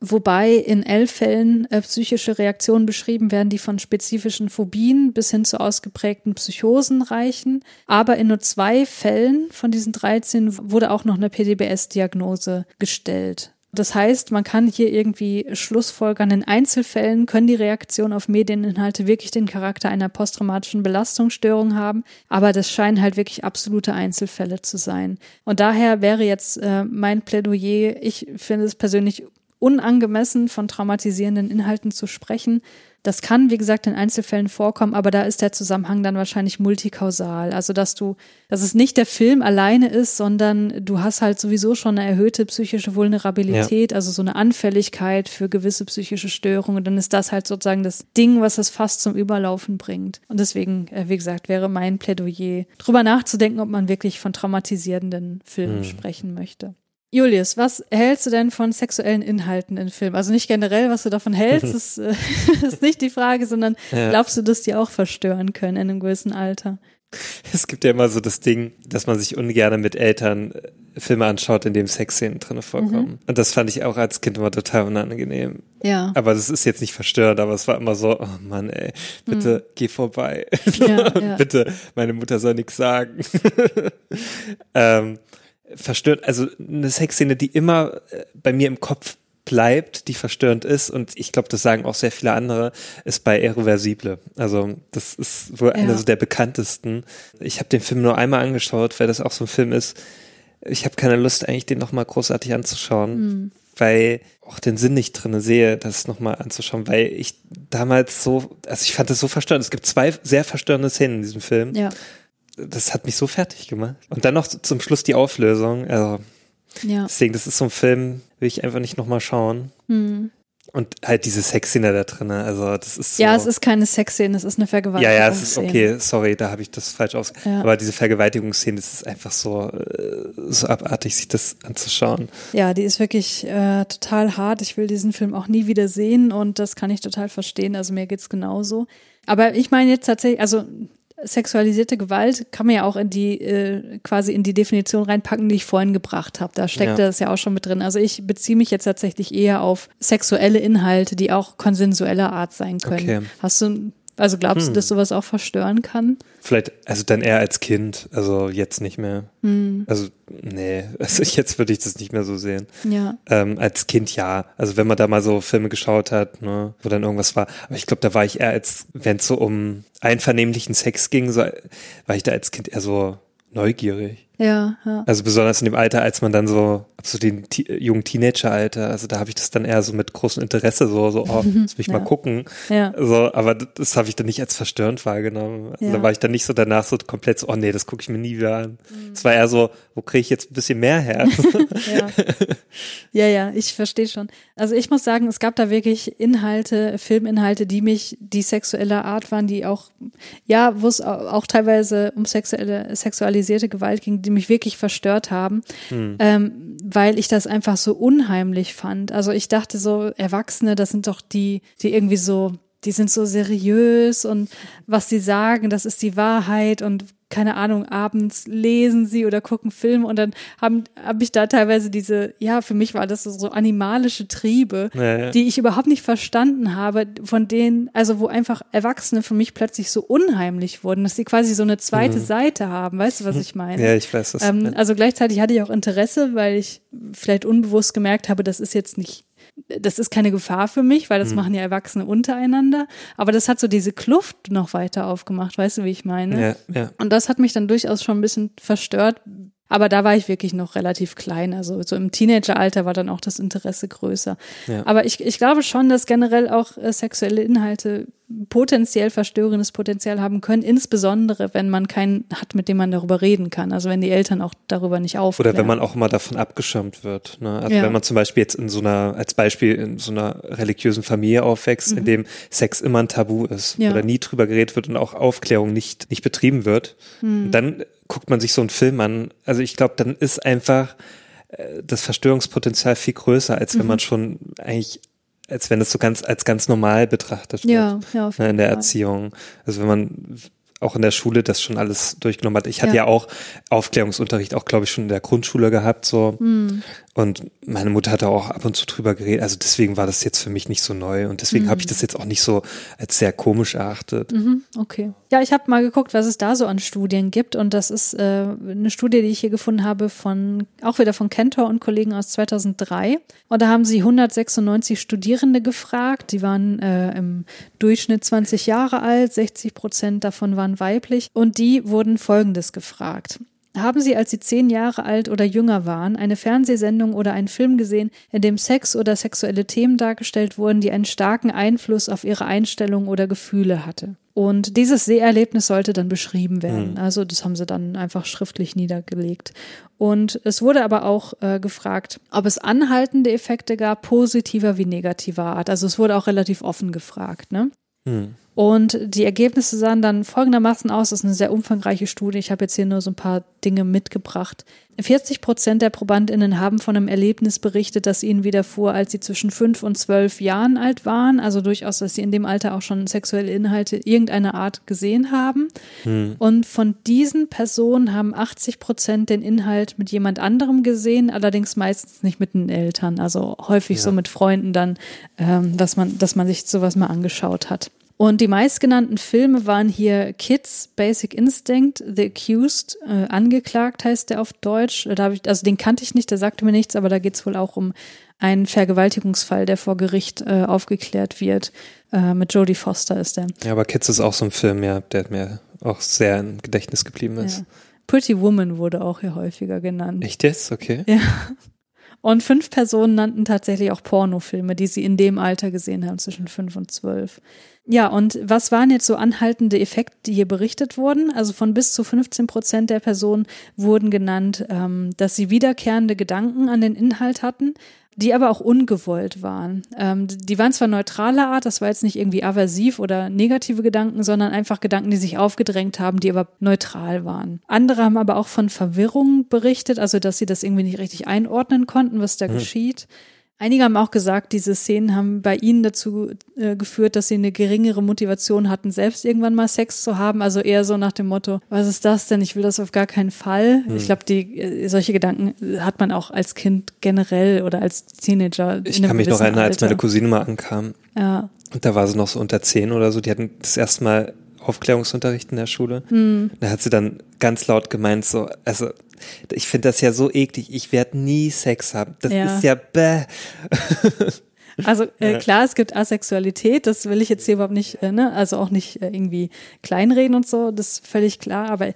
wobei in elf Fällen äh, psychische Reaktionen beschrieben werden, die von spezifischen Phobien bis hin zu ausgeprägten Psychosen reichen. Aber in nur zwei Fällen von diesen 13 wurde auch noch eine PDBS-Diagnose gestellt. Das heißt, man kann hier irgendwie schlussfolgern, in Einzelfällen können die Reaktionen auf Medieninhalte wirklich den Charakter einer posttraumatischen Belastungsstörung haben, aber das scheinen halt wirklich absolute Einzelfälle zu sein. Und daher wäre jetzt äh, mein Plädoyer, ich finde es persönlich unangemessen von traumatisierenden Inhalten zu sprechen. Das kann, wie gesagt, in Einzelfällen vorkommen, aber da ist der Zusammenhang dann wahrscheinlich multikausal. Also, dass du, dass es nicht der Film alleine ist, sondern du hast halt sowieso schon eine erhöhte psychische Vulnerabilität, ja. also so eine Anfälligkeit für gewisse psychische Störungen. Dann ist das halt sozusagen das Ding, was es fast zum Überlaufen bringt. Und deswegen, äh, wie gesagt, wäre mein Plädoyer, drüber nachzudenken, ob man wirklich von traumatisierenden Filmen hm. sprechen möchte. Julius, was hältst du denn von sexuellen Inhalten in Filmen? Also nicht generell, was du davon hältst, ist, äh, ist nicht die Frage, sondern ja. glaubst du, dass die auch verstören können in einem gewissen Alter? Es gibt ja immer so das Ding, dass man sich ungern mit Eltern äh, Filme anschaut, in dem Sexszenen drin vorkommen. Mhm. Und das fand ich auch als Kind immer total unangenehm. Ja. Aber das ist jetzt nicht verstört, aber es war immer so, oh Mann, ey, bitte mhm. geh vorbei. Ja, ja. bitte, meine Mutter soll nichts sagen. ähm, verstört, also eine Sexszene, die immer äh, bei mir im Kopf bleibt, die verstörend ist und ich glaube, das sagen auch sehr viele andere, ist bei Irreversible. Also das ist wohl ja. einer so der bekanntesten. Ich habe den Film nur einmal angeschaut, weil das auch so ein Film ist. Ich habe keine Lust eigentlich, den nochmal großartig anzuschauen, mhm. weil auch den Sinn nicht drin sehe, das nochmal anzuschauen, weil ich damals so, also ich fand das so verstörend. Es gibt zwei sehr verstörende Szenen in diesem Film. Ja das hat mich so fertig gemacht. Und dann noch zum Schluss die Auflösung. Also, ja. deswegen, das ist so ein Film, will ich einfach nicht nochmal schauen. Mhm. Und halt diese Sexszene da drin, also das ist so. Ja, es ist keine Sexszene, es ist eine Vergewaltigung. Ja, ja, es ist okay, sorry, da habe ich das falsch aus. Ja. Aber diese Vergewaltigungsszene, das ist einfach so, äh, so abartig, sich das anzuschauen. Ja, die ist wirklich äh, total hart. Ich will diesen Film auch nie wieder sehen und das kann ich total verstehen. Also mir geht's genauso. Aber ich meine jetzt tatsächlich, also sexualisierte Gewalt kann man ja auch in die äh, quasi in die Definition reinpacken, die ich vorhin gebracht habe. Da steckt ja. das ja auch schon mit drin. Also ich beziehe mich jetzt tatsächlich eher auf sexuelle Inhalte, die auch konsensueller Art sein können. Okay. Hast du also glaubst hm. du, dass sowas auch verstören kann? Vielleicht, also dann eher als Kind, also jetzt nicht mehr. Hm. Also, nee, also jetzt würde ich das nicht mehr so sehen. Ja. Ähm, als Kind ja. Also wenn man da mal so Filme geschaut hat, ne, wo dann irgendwas war. Aber ich glaube, da war ich eher als, wenn es so um einvernehmlichen Sex ging, so, war ich da als Kind eher so neugierig. Ja, ja. Also besonders in dem Alter, als man dann so, so den jungen Teenager-Alter, also da habe ich das dann eher so mit großem Interesse so, so, oh, lass mich ja. mal gucken. Ja. So, aber das habe ich dann nicht als verstörend wahrgenommen. Also ja. da war ich dann nicht so danach so komplett so, oh nee, das gucke ich mir nie wieder an. Es mhm. war eher so, wo kriege ich jetzt ein bisschen mehr her? ja. ja, ja, ich verstehe schon. Also ich muss sagen, es gab da wirklich Inhalte, Filminhalte, die mich, die sexueller Art waren, die auch, ja, wo es auch teilweise um sexuelle, sexualisierte Gewalt ging, die mich wirklich verstört haben, mhm. ähm, weil ich das einfach so unheimlich fand. Also ich dachte so, Erwachsene, das sind doch die, die irgendwie so die sind so seriös und was sie sagen, das ist die Wahrheit und keine Ahnung, abends lesen sie oder gucken Filme und dann habe hab ich da teilweise diese, ja, für mich war das so, so animalische Triebe, ja, ja. die ich überhaupt nicht verstanden habe, von denen, also wo einfach Erwachsene für mich plötzlich so unheimlich wurden, dass sie quasi so eine zweite mhm. Seite haben, weißt du, was ich meine? Ja, ich weiß das. Ähm, also gleichzeitig hatte ich auch Interesse, weil ich vielleicht unbewusst gemerkt habe, das ist jetzt nicht das ist keine Gefahr für mich, weil das mhm. machen ja Erwachsene untereinander. Aber das hat so diese Kluft noch weiter aufgemacht, weißt du, wie ich meine? Ja, ja. Und das hat mich dann durchaus schon ein bisschen verstört, aber da war ich wirklich noch relativ klein. Also so im Teenageralter war dann auch das Interesse größer. Ja. Aber ich, ich glaube schon, dass generell auch äh, sexuelle Inhalte potenziell verstörendes Potenzial haben können, insbesondere wenn man keinen hat, mit dem man darüber reden kann. Also wenn die Eltern auch darüber nicht aufklären. Oder wenn man auch immer davon abgeschirmt wird. Ne? Also ja. wenn man zum Beispiel jetzt in so einer, als Beispiel in so einer religiösen Familie aufwächst, mhm. in dem Sex immer ein Tabu ist ja. oder nie drüber geredet wird und auch Aufklärung nicht, nicht betrieben wird, mhm. dann guckt man sich so einen Film an. Also ich glaube, dann ist einfach äh, das Verstörungspotenzial viel größer, als wenn mhm. man schon eigentlich als wenn es so ganz als ganz normal betrachtet wird ja, ja, ne, in der Erziehung. Also wenn man auch in der Schule das schon alles durchgenommen hat. Ich hatte ja, ja auch Aufklärungsunterricht, auch glaube ich schon in der Grundschule gehabt so. Mhm. Und meine Mutter hatte auch ab und zu drüber geredet. Also deswegen war das jetzt für mich nicht so neu und deswegen mhm. habe ich das jetzt auch nicht so als sehr komisch erachtet. Mhm, okay. Ja, ich habe mal geguckt, was es da so an Studien gibt und das ist äh, eine Studie, die ich hier gefunden habe von auch wieder von Kentor und Kollegen aus 2003 und da haben sie 196 Studierende gefragt. Die waren äh, im Durchschnitt 20 Jahre alt, 60 Prozent davon waren weiblich und die wurden Folgendes gefragt. Haben Sie, als Sie zehn Jahre alt oder jünger waren, eine Fernsehsendung oder einen Film gesehen, in dem Sex oder sexuelle Themen dargestellt wurden, die einen starken Einfluss auf Ihre Einstellung oder Gefühle hatte? Und dieses Seherlebnis sollte dann beschrieben werden. Mhm. Also das haben sie dann einfach schriftlich niedergelegt. Und es wurde aber auch äh, gefragt, ob es anhaltende Effekte gab, positiver wie negativer Art. Also es wurde auch relativ offen gefragt. Ne? Mhm. Und die Ergebnisse sahen dann folgendermaßen aus. Das ist eine sehr umfangreiche Studie. Ich habe jetzt hier nur so ein paar Dinge mitgebracht. 40 Prozent der ProbandInnen haben von einem Erlebnis berichtet, das ihnen widerfuhr, als sie zwischen fünf und zwölf Jahren alt waren. Also durchaus, dass sie in dem Alter auch schon sexuelle Inhalte irgendeiner Art gesehen haben. Hm. Und von diesen Personen haben 80 Prozent den Inhalt mit jemand anderem gesehen, allerdings meistens nicht mit den Eltern. Also häufig ja. so mit Freunden dann, ähm, dass man, dass man sich sowas mal angeschaut hat. Und die meistgenannten Filme waren hier Kids, Basic Instinct, The Accused, äh, angeklagt heißt der auf Deutsch. Da ich, also den kannte ich nicht, der sagte mir nichts, aber da geht es wohl auch um einen Vergewaltigungsfall, der vor Gericht äh, aufgeklärt wird. Äh, mit Jodie Foster ist der. Ja, aber Kids ist auch so ein Film, ja, der mir auch sehr im Gedächtnis geblieben ist. Ja. Pretty Woman wurde auch hier häufiger genannt. Echt jetzt? Okay. Ja. Und fünf Personen nannten tatsächlich auch Pornofilme, die sie in dem Alter gesehen haben, zwischen fünf und zwölf. Ja, und was waren jetzt so anhaltende Effekte, die hier berichtet wurden? Also von bis zu 15 Prozent der Personen wurden genannt, ähm, dass sie wiederkehrende Gedanken an den Inhalt hatten, die aber auch ungewollt waren. Ähm, die waren zwar neutraler Art, das war jetzt nicht irgendwie aversiv oder negative Gedanken, sondern einfach Gedanken, die sich aufgedrängt haben, die aber neutral waren. Andere haben aber auch von Verwirrung berichtet, also dass sie das irgendwie nicht richtig einordnen konnten, was da mhm. geschieht. Einige haben auch gesagt, diese Szenen haben bei ihnen dazu äh, geführt, dass sie eine geringere Motivation hatten, selbst irgendwann mal Sex zu haben. Also eher so nach dem Motto, was ist das denn? Ich will das auf gar keinen Fall. Hm. Ich glaube, die äh, solche Gedanken hat man auch als Kind generell oder als Teenager. Ich kann mich noch erinnern, als meine Cousine mal ankam. Ja. Und da war sie noch so unter zehn oder so. Die hatten das erste Mal Aufklärungsunterricht in der Schule. Hm. Da hat sie dann ganz laut gemeint, so, also ich finde das ja so eklig, ich werde nie Sex haben. Das ja. ist ja bäh. Also äh, klar, es gibt Asexualität, das will ich jetzt hier überhaupt nicht, äh, ne? also auch nicht äh, irgendwie kleinreden und so, das ist völlig klar, aber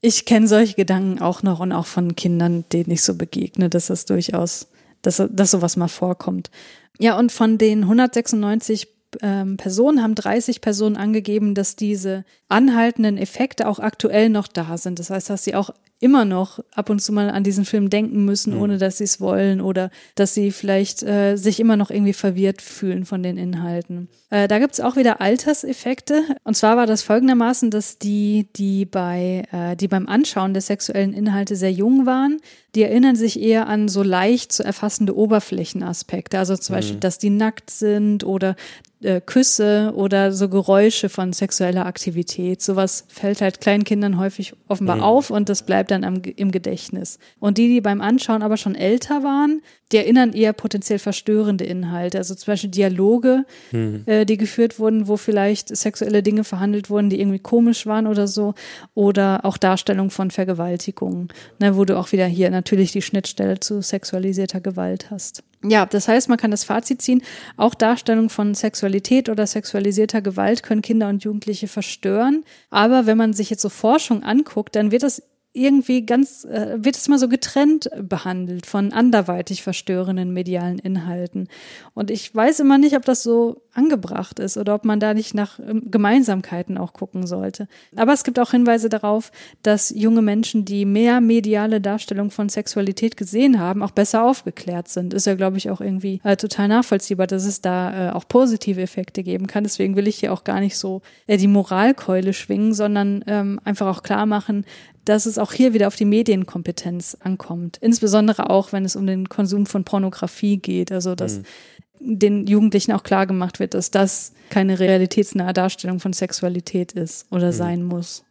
ich kenne solche Gedanken auch noch und auch von Kindern, denen ich so begegne, dass das durchaus, dass, dass sowas mal vorkommt. Ja, und von den 196 ähm, Personen haben 30 Personen angegeben, dass diese anhaltenden Effekte auch aktuell noch da sind. Das heißt, dass sie auch immer noch ab und zu mal an diesen Film denken müssen, mhm. ohne dass sie es wollen oder dass sie vielleicht äh, sich immer noch irgendwie verwirrt fühlen von den Inhalten. Äh, da gibt's auch wieder Alterseffekte. Und zwar war das folgendermaßen, dass die, die bei, äh, die beim Anschauen der sexuellen Inhalte sehr jung waren, die erinnern sich eher an so leicht zu erfassende Oberflächenaspekte. Also zum mhm. Beispiel, dass die nackt sind oder äh, Küsse oder so Geräusche von sexueller Aktivität. Sowas fällt halt kleinen Kindern häufig offenbar mhm. auf und das bleibt dann am, im Gedächtnis. Und die, die beim Anschauen aber schon älter waren, die erinnern eher potenziell verstörende Inhalte. Also zum Beispiel Dialoge, mhm. äh, die geführt wurden, wo vielleicht sexuelle Dinge verhandelt wurden, die irgendwie komisch waren oder so. Oder auch Darstellung von Vergewaltigungen, ne, wo du auch wieder hier natürlich die Schnittstelle zu sexualisierter Gewalt hast. Ja, das heißt, man kann das Fazit ziehen, auch Darstellung von Sexualität oder sexualisierter Gewalt können Kinder und Jugendliche verstören. Aber wenn man sich jetzt so Forschung anguckt, dann wird das irgendwie ganz, äh, wird es mal so getrennt behandelt von anderweitig verstörenden medialen Inhalten. Und ich weiß immer nicht, ob das so angebracht ist oder ob man da nicht nach ähm, Gemeinsamkeiten auch gucken sollte. Aber es gibt auch Hinweise darauf, dass junge Menschen, die mehr mediale Darstellung von Sexualität gesehen haben, auch besser aufgeklärt sind. Ist ja, glaube ich, auch irgendwie äh, total nachvollziehbar, dass es da äh, auch positive Effekte geben kann. Deswegen will ich hier auch gar nicht so äh, die Moralkeule schwingen, sondern ähm, einfach auch klar machen, dass es auch hier wieder auf die Medienkompetenz ankommt. Insbesondere auch, wenn es um den Konsum von Pornografie geht. Also, dass mhm. den Jugendlichen auch klar gemacht wird, dass das keine realitätsnahe Darstellung von Sexualität ist oder mhm. sein muss.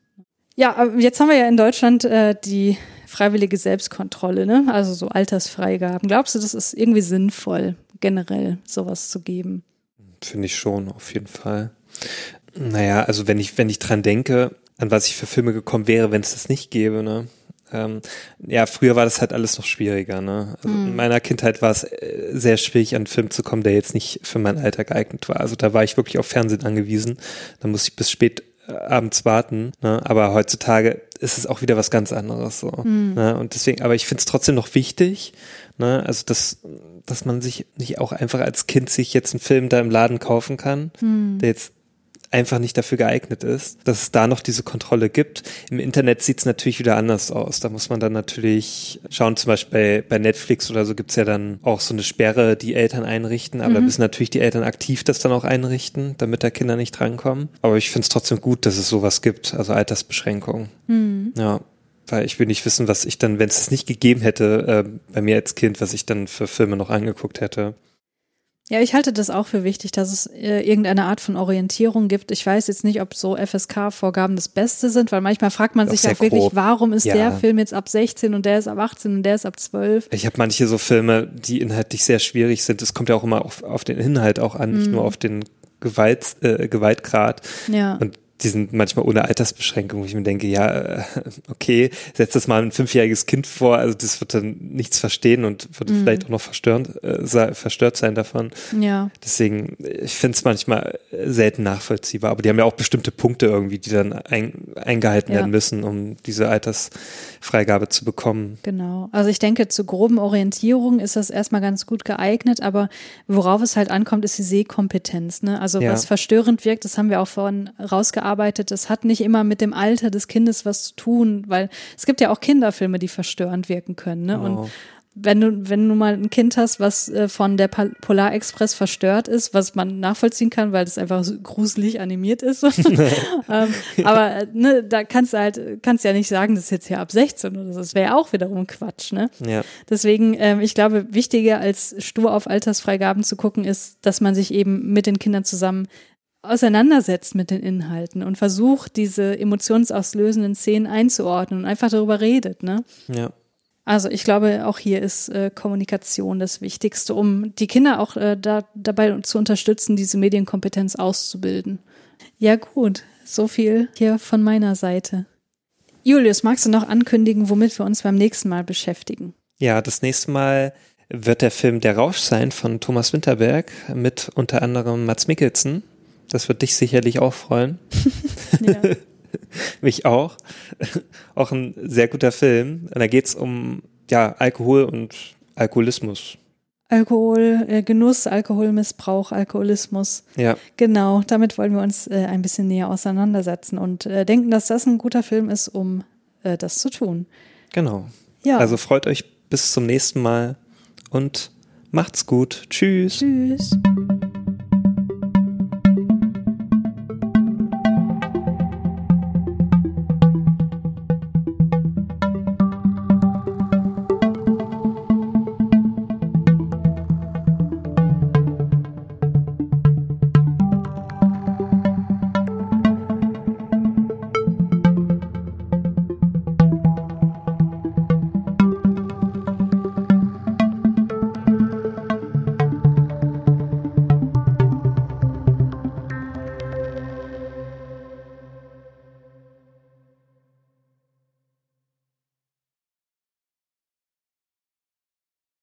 Ja, jetzt haben wir ja in Deutschland äh, die freiwillige Selbstkontrolle, ne? also so Altersfreigaben. Glaubst du, das ist irgendwie sinnvoll, generell sowas zu geben? Finde ich schon, auf jeden Fall. Naja, also wenn ich, wenn ich dran denke, an was ich für Filme gekommen wäre, wenn es das nicht gäbe, ne? Ähm, ja, früher war das halt alles noch schwieriger, ne? Also mm. In meiner Kindheit war es äh, sehr schwierig, an einen Film zu kommen, der jetzt nicht für mein Alter geeignet war. Also da war ich wirklich auf Fernsehen angewiesen. Da musste ich bis spät äh, abends warten. Ne? Aber heutzutage ist es auch wieder was ganz anderes so. Mm. Ne? Und deswegen, aber ich finde es trotzdem noch wichtig, ne? Also dass, dass man sich nicht auch einfach als Kind sich jetzt einen Film da im Laden kaufen kann, mm. der jetzt einfach nicht dafür geeignet ist, dass es da noch diese Kontrolle gibt. Im Internet sieht es natürlich wieder anders aus. Da muss man dann natürlich schauen, zum Beispiel bei, bei Netflix oder so gibt's ja dann auch so eine Sperre, die Eltern einrichten, aber mhm. da müssen natürlich die Eltern aktiv das dann auch einrichten, damit da Kinder nicht drankommen. Aber ich finde es trotzdem gut, dass es sowas gibt, also Altersbeschränkungen. Mhm. Ja weil ich will nicht wissen, was ich dann, wenn es es nicht gegeben hätte, äh, bei mir als Kind, was ich dann für Filme noch angeguckt hätte. Ja, ich halte das auch für wichtig, dass es äh, irgendeine Art von Orientierung gibt. Ich weiß jetzt nicht, ob so FSK-Vorgaben das Beste sind, weil manchmal fragt man sich auch wirklich, grob. warum ist ja. der Film jetzt ab 16 und der ist ab 18 und der ist ab 12? Ich habe manche so Filme, die inhaltlich sehr schwierig sind. Es kommt ja auch immer auf, auf den Inhalt auch an, nicht mm. nur auf den Gewalt, äh, Gewaltgrad. Ja. Und die sind manchmal ohne Altersbeschränkung, wo ich mir denke, ja, äh, okay, setz das mal ein fünfjähriges Kind vor, also das wird dann nichts verstehen und wird mhm. vielleicht auch noch verstört, äh, verstört sein davon. Ja. Deswegen, ich finde es manchmal selten nachvollziehbar, aber die haben ja auch bestimmte Punkte irgendwie, die dann ein, eingehalten ja. werden müssen, um diese Altersfreigabe zu bekommen. Genau. Also ich denke, zu groben Orientierung ist das erstmal ganz gut geeignet, aber worauf es halt ankommt, ist die Sehkompetenz. Ne? Also ja. was verstörend wirkt, das haben wir auch vorhin rausgearbeitet, gearbeitet. Das hat nicht immer mit dem Alter des Kindes was zu tun, weil es gibt ja auch Kinderfilme, die verstörend wirken können. Ne? Genau. Und wenn du, wenn du mal ein Kind hast, was äh, von der Polar Express verstört ist, was man nachvollziehen kann, weil das einfach so gruselig animiert ist. ähm, aber äh, ne, da kannst du halt, kannst ja nicht sagen, das ist jetzt hier ab 16 oder so. Das wäre ja auch wiederum Quatsch, ne? Ja. Deswegen, ähm, ich glaube, wichtiger als stur auf Altersfreigaben zu gucken, ist, dass man sich eben mit den Kindern zusammen auseinandersetzt mit den Inhalten und versucht, diese emotionsauslösenden Szenen einzuordnen und einfach darüber redet, ne? Ja. Also ich glaube, auch hier ist äh, Kommunikation das Wichtigste, um die Kinder auch äh, da, dabei zu unterstützen, diese Medienkompetenz auszubilden. Ja gut, so viel hier von meiner Seite. Julius, magst du noch ankündigen, womit wir uns beim nächsten Mal beschäftigen? Ja, das nächste Mal wird der Film Der Rausch sein von Thomas Winterberg mit unter anderem Mats Mikkelsen. Das wird dich sicherlich auch freuen. ja. Mich auch. auch ein sehr guter Film. Und da geht es um ja, Alkohol und Alkoholismus. Alkohol, äh, Genuss, Alkoholmissbrauch, Alkoholismus. Ja. Genau, damit wollen wir uns äh, ein bisschen näher auseinandersetzen und äh, denken, dass das ein guter Film ist, um äh, das zu tun. Genau. Ja. Also freut euch bis zum nächsten Mal und macht's gut. Tschüss. Tschüss.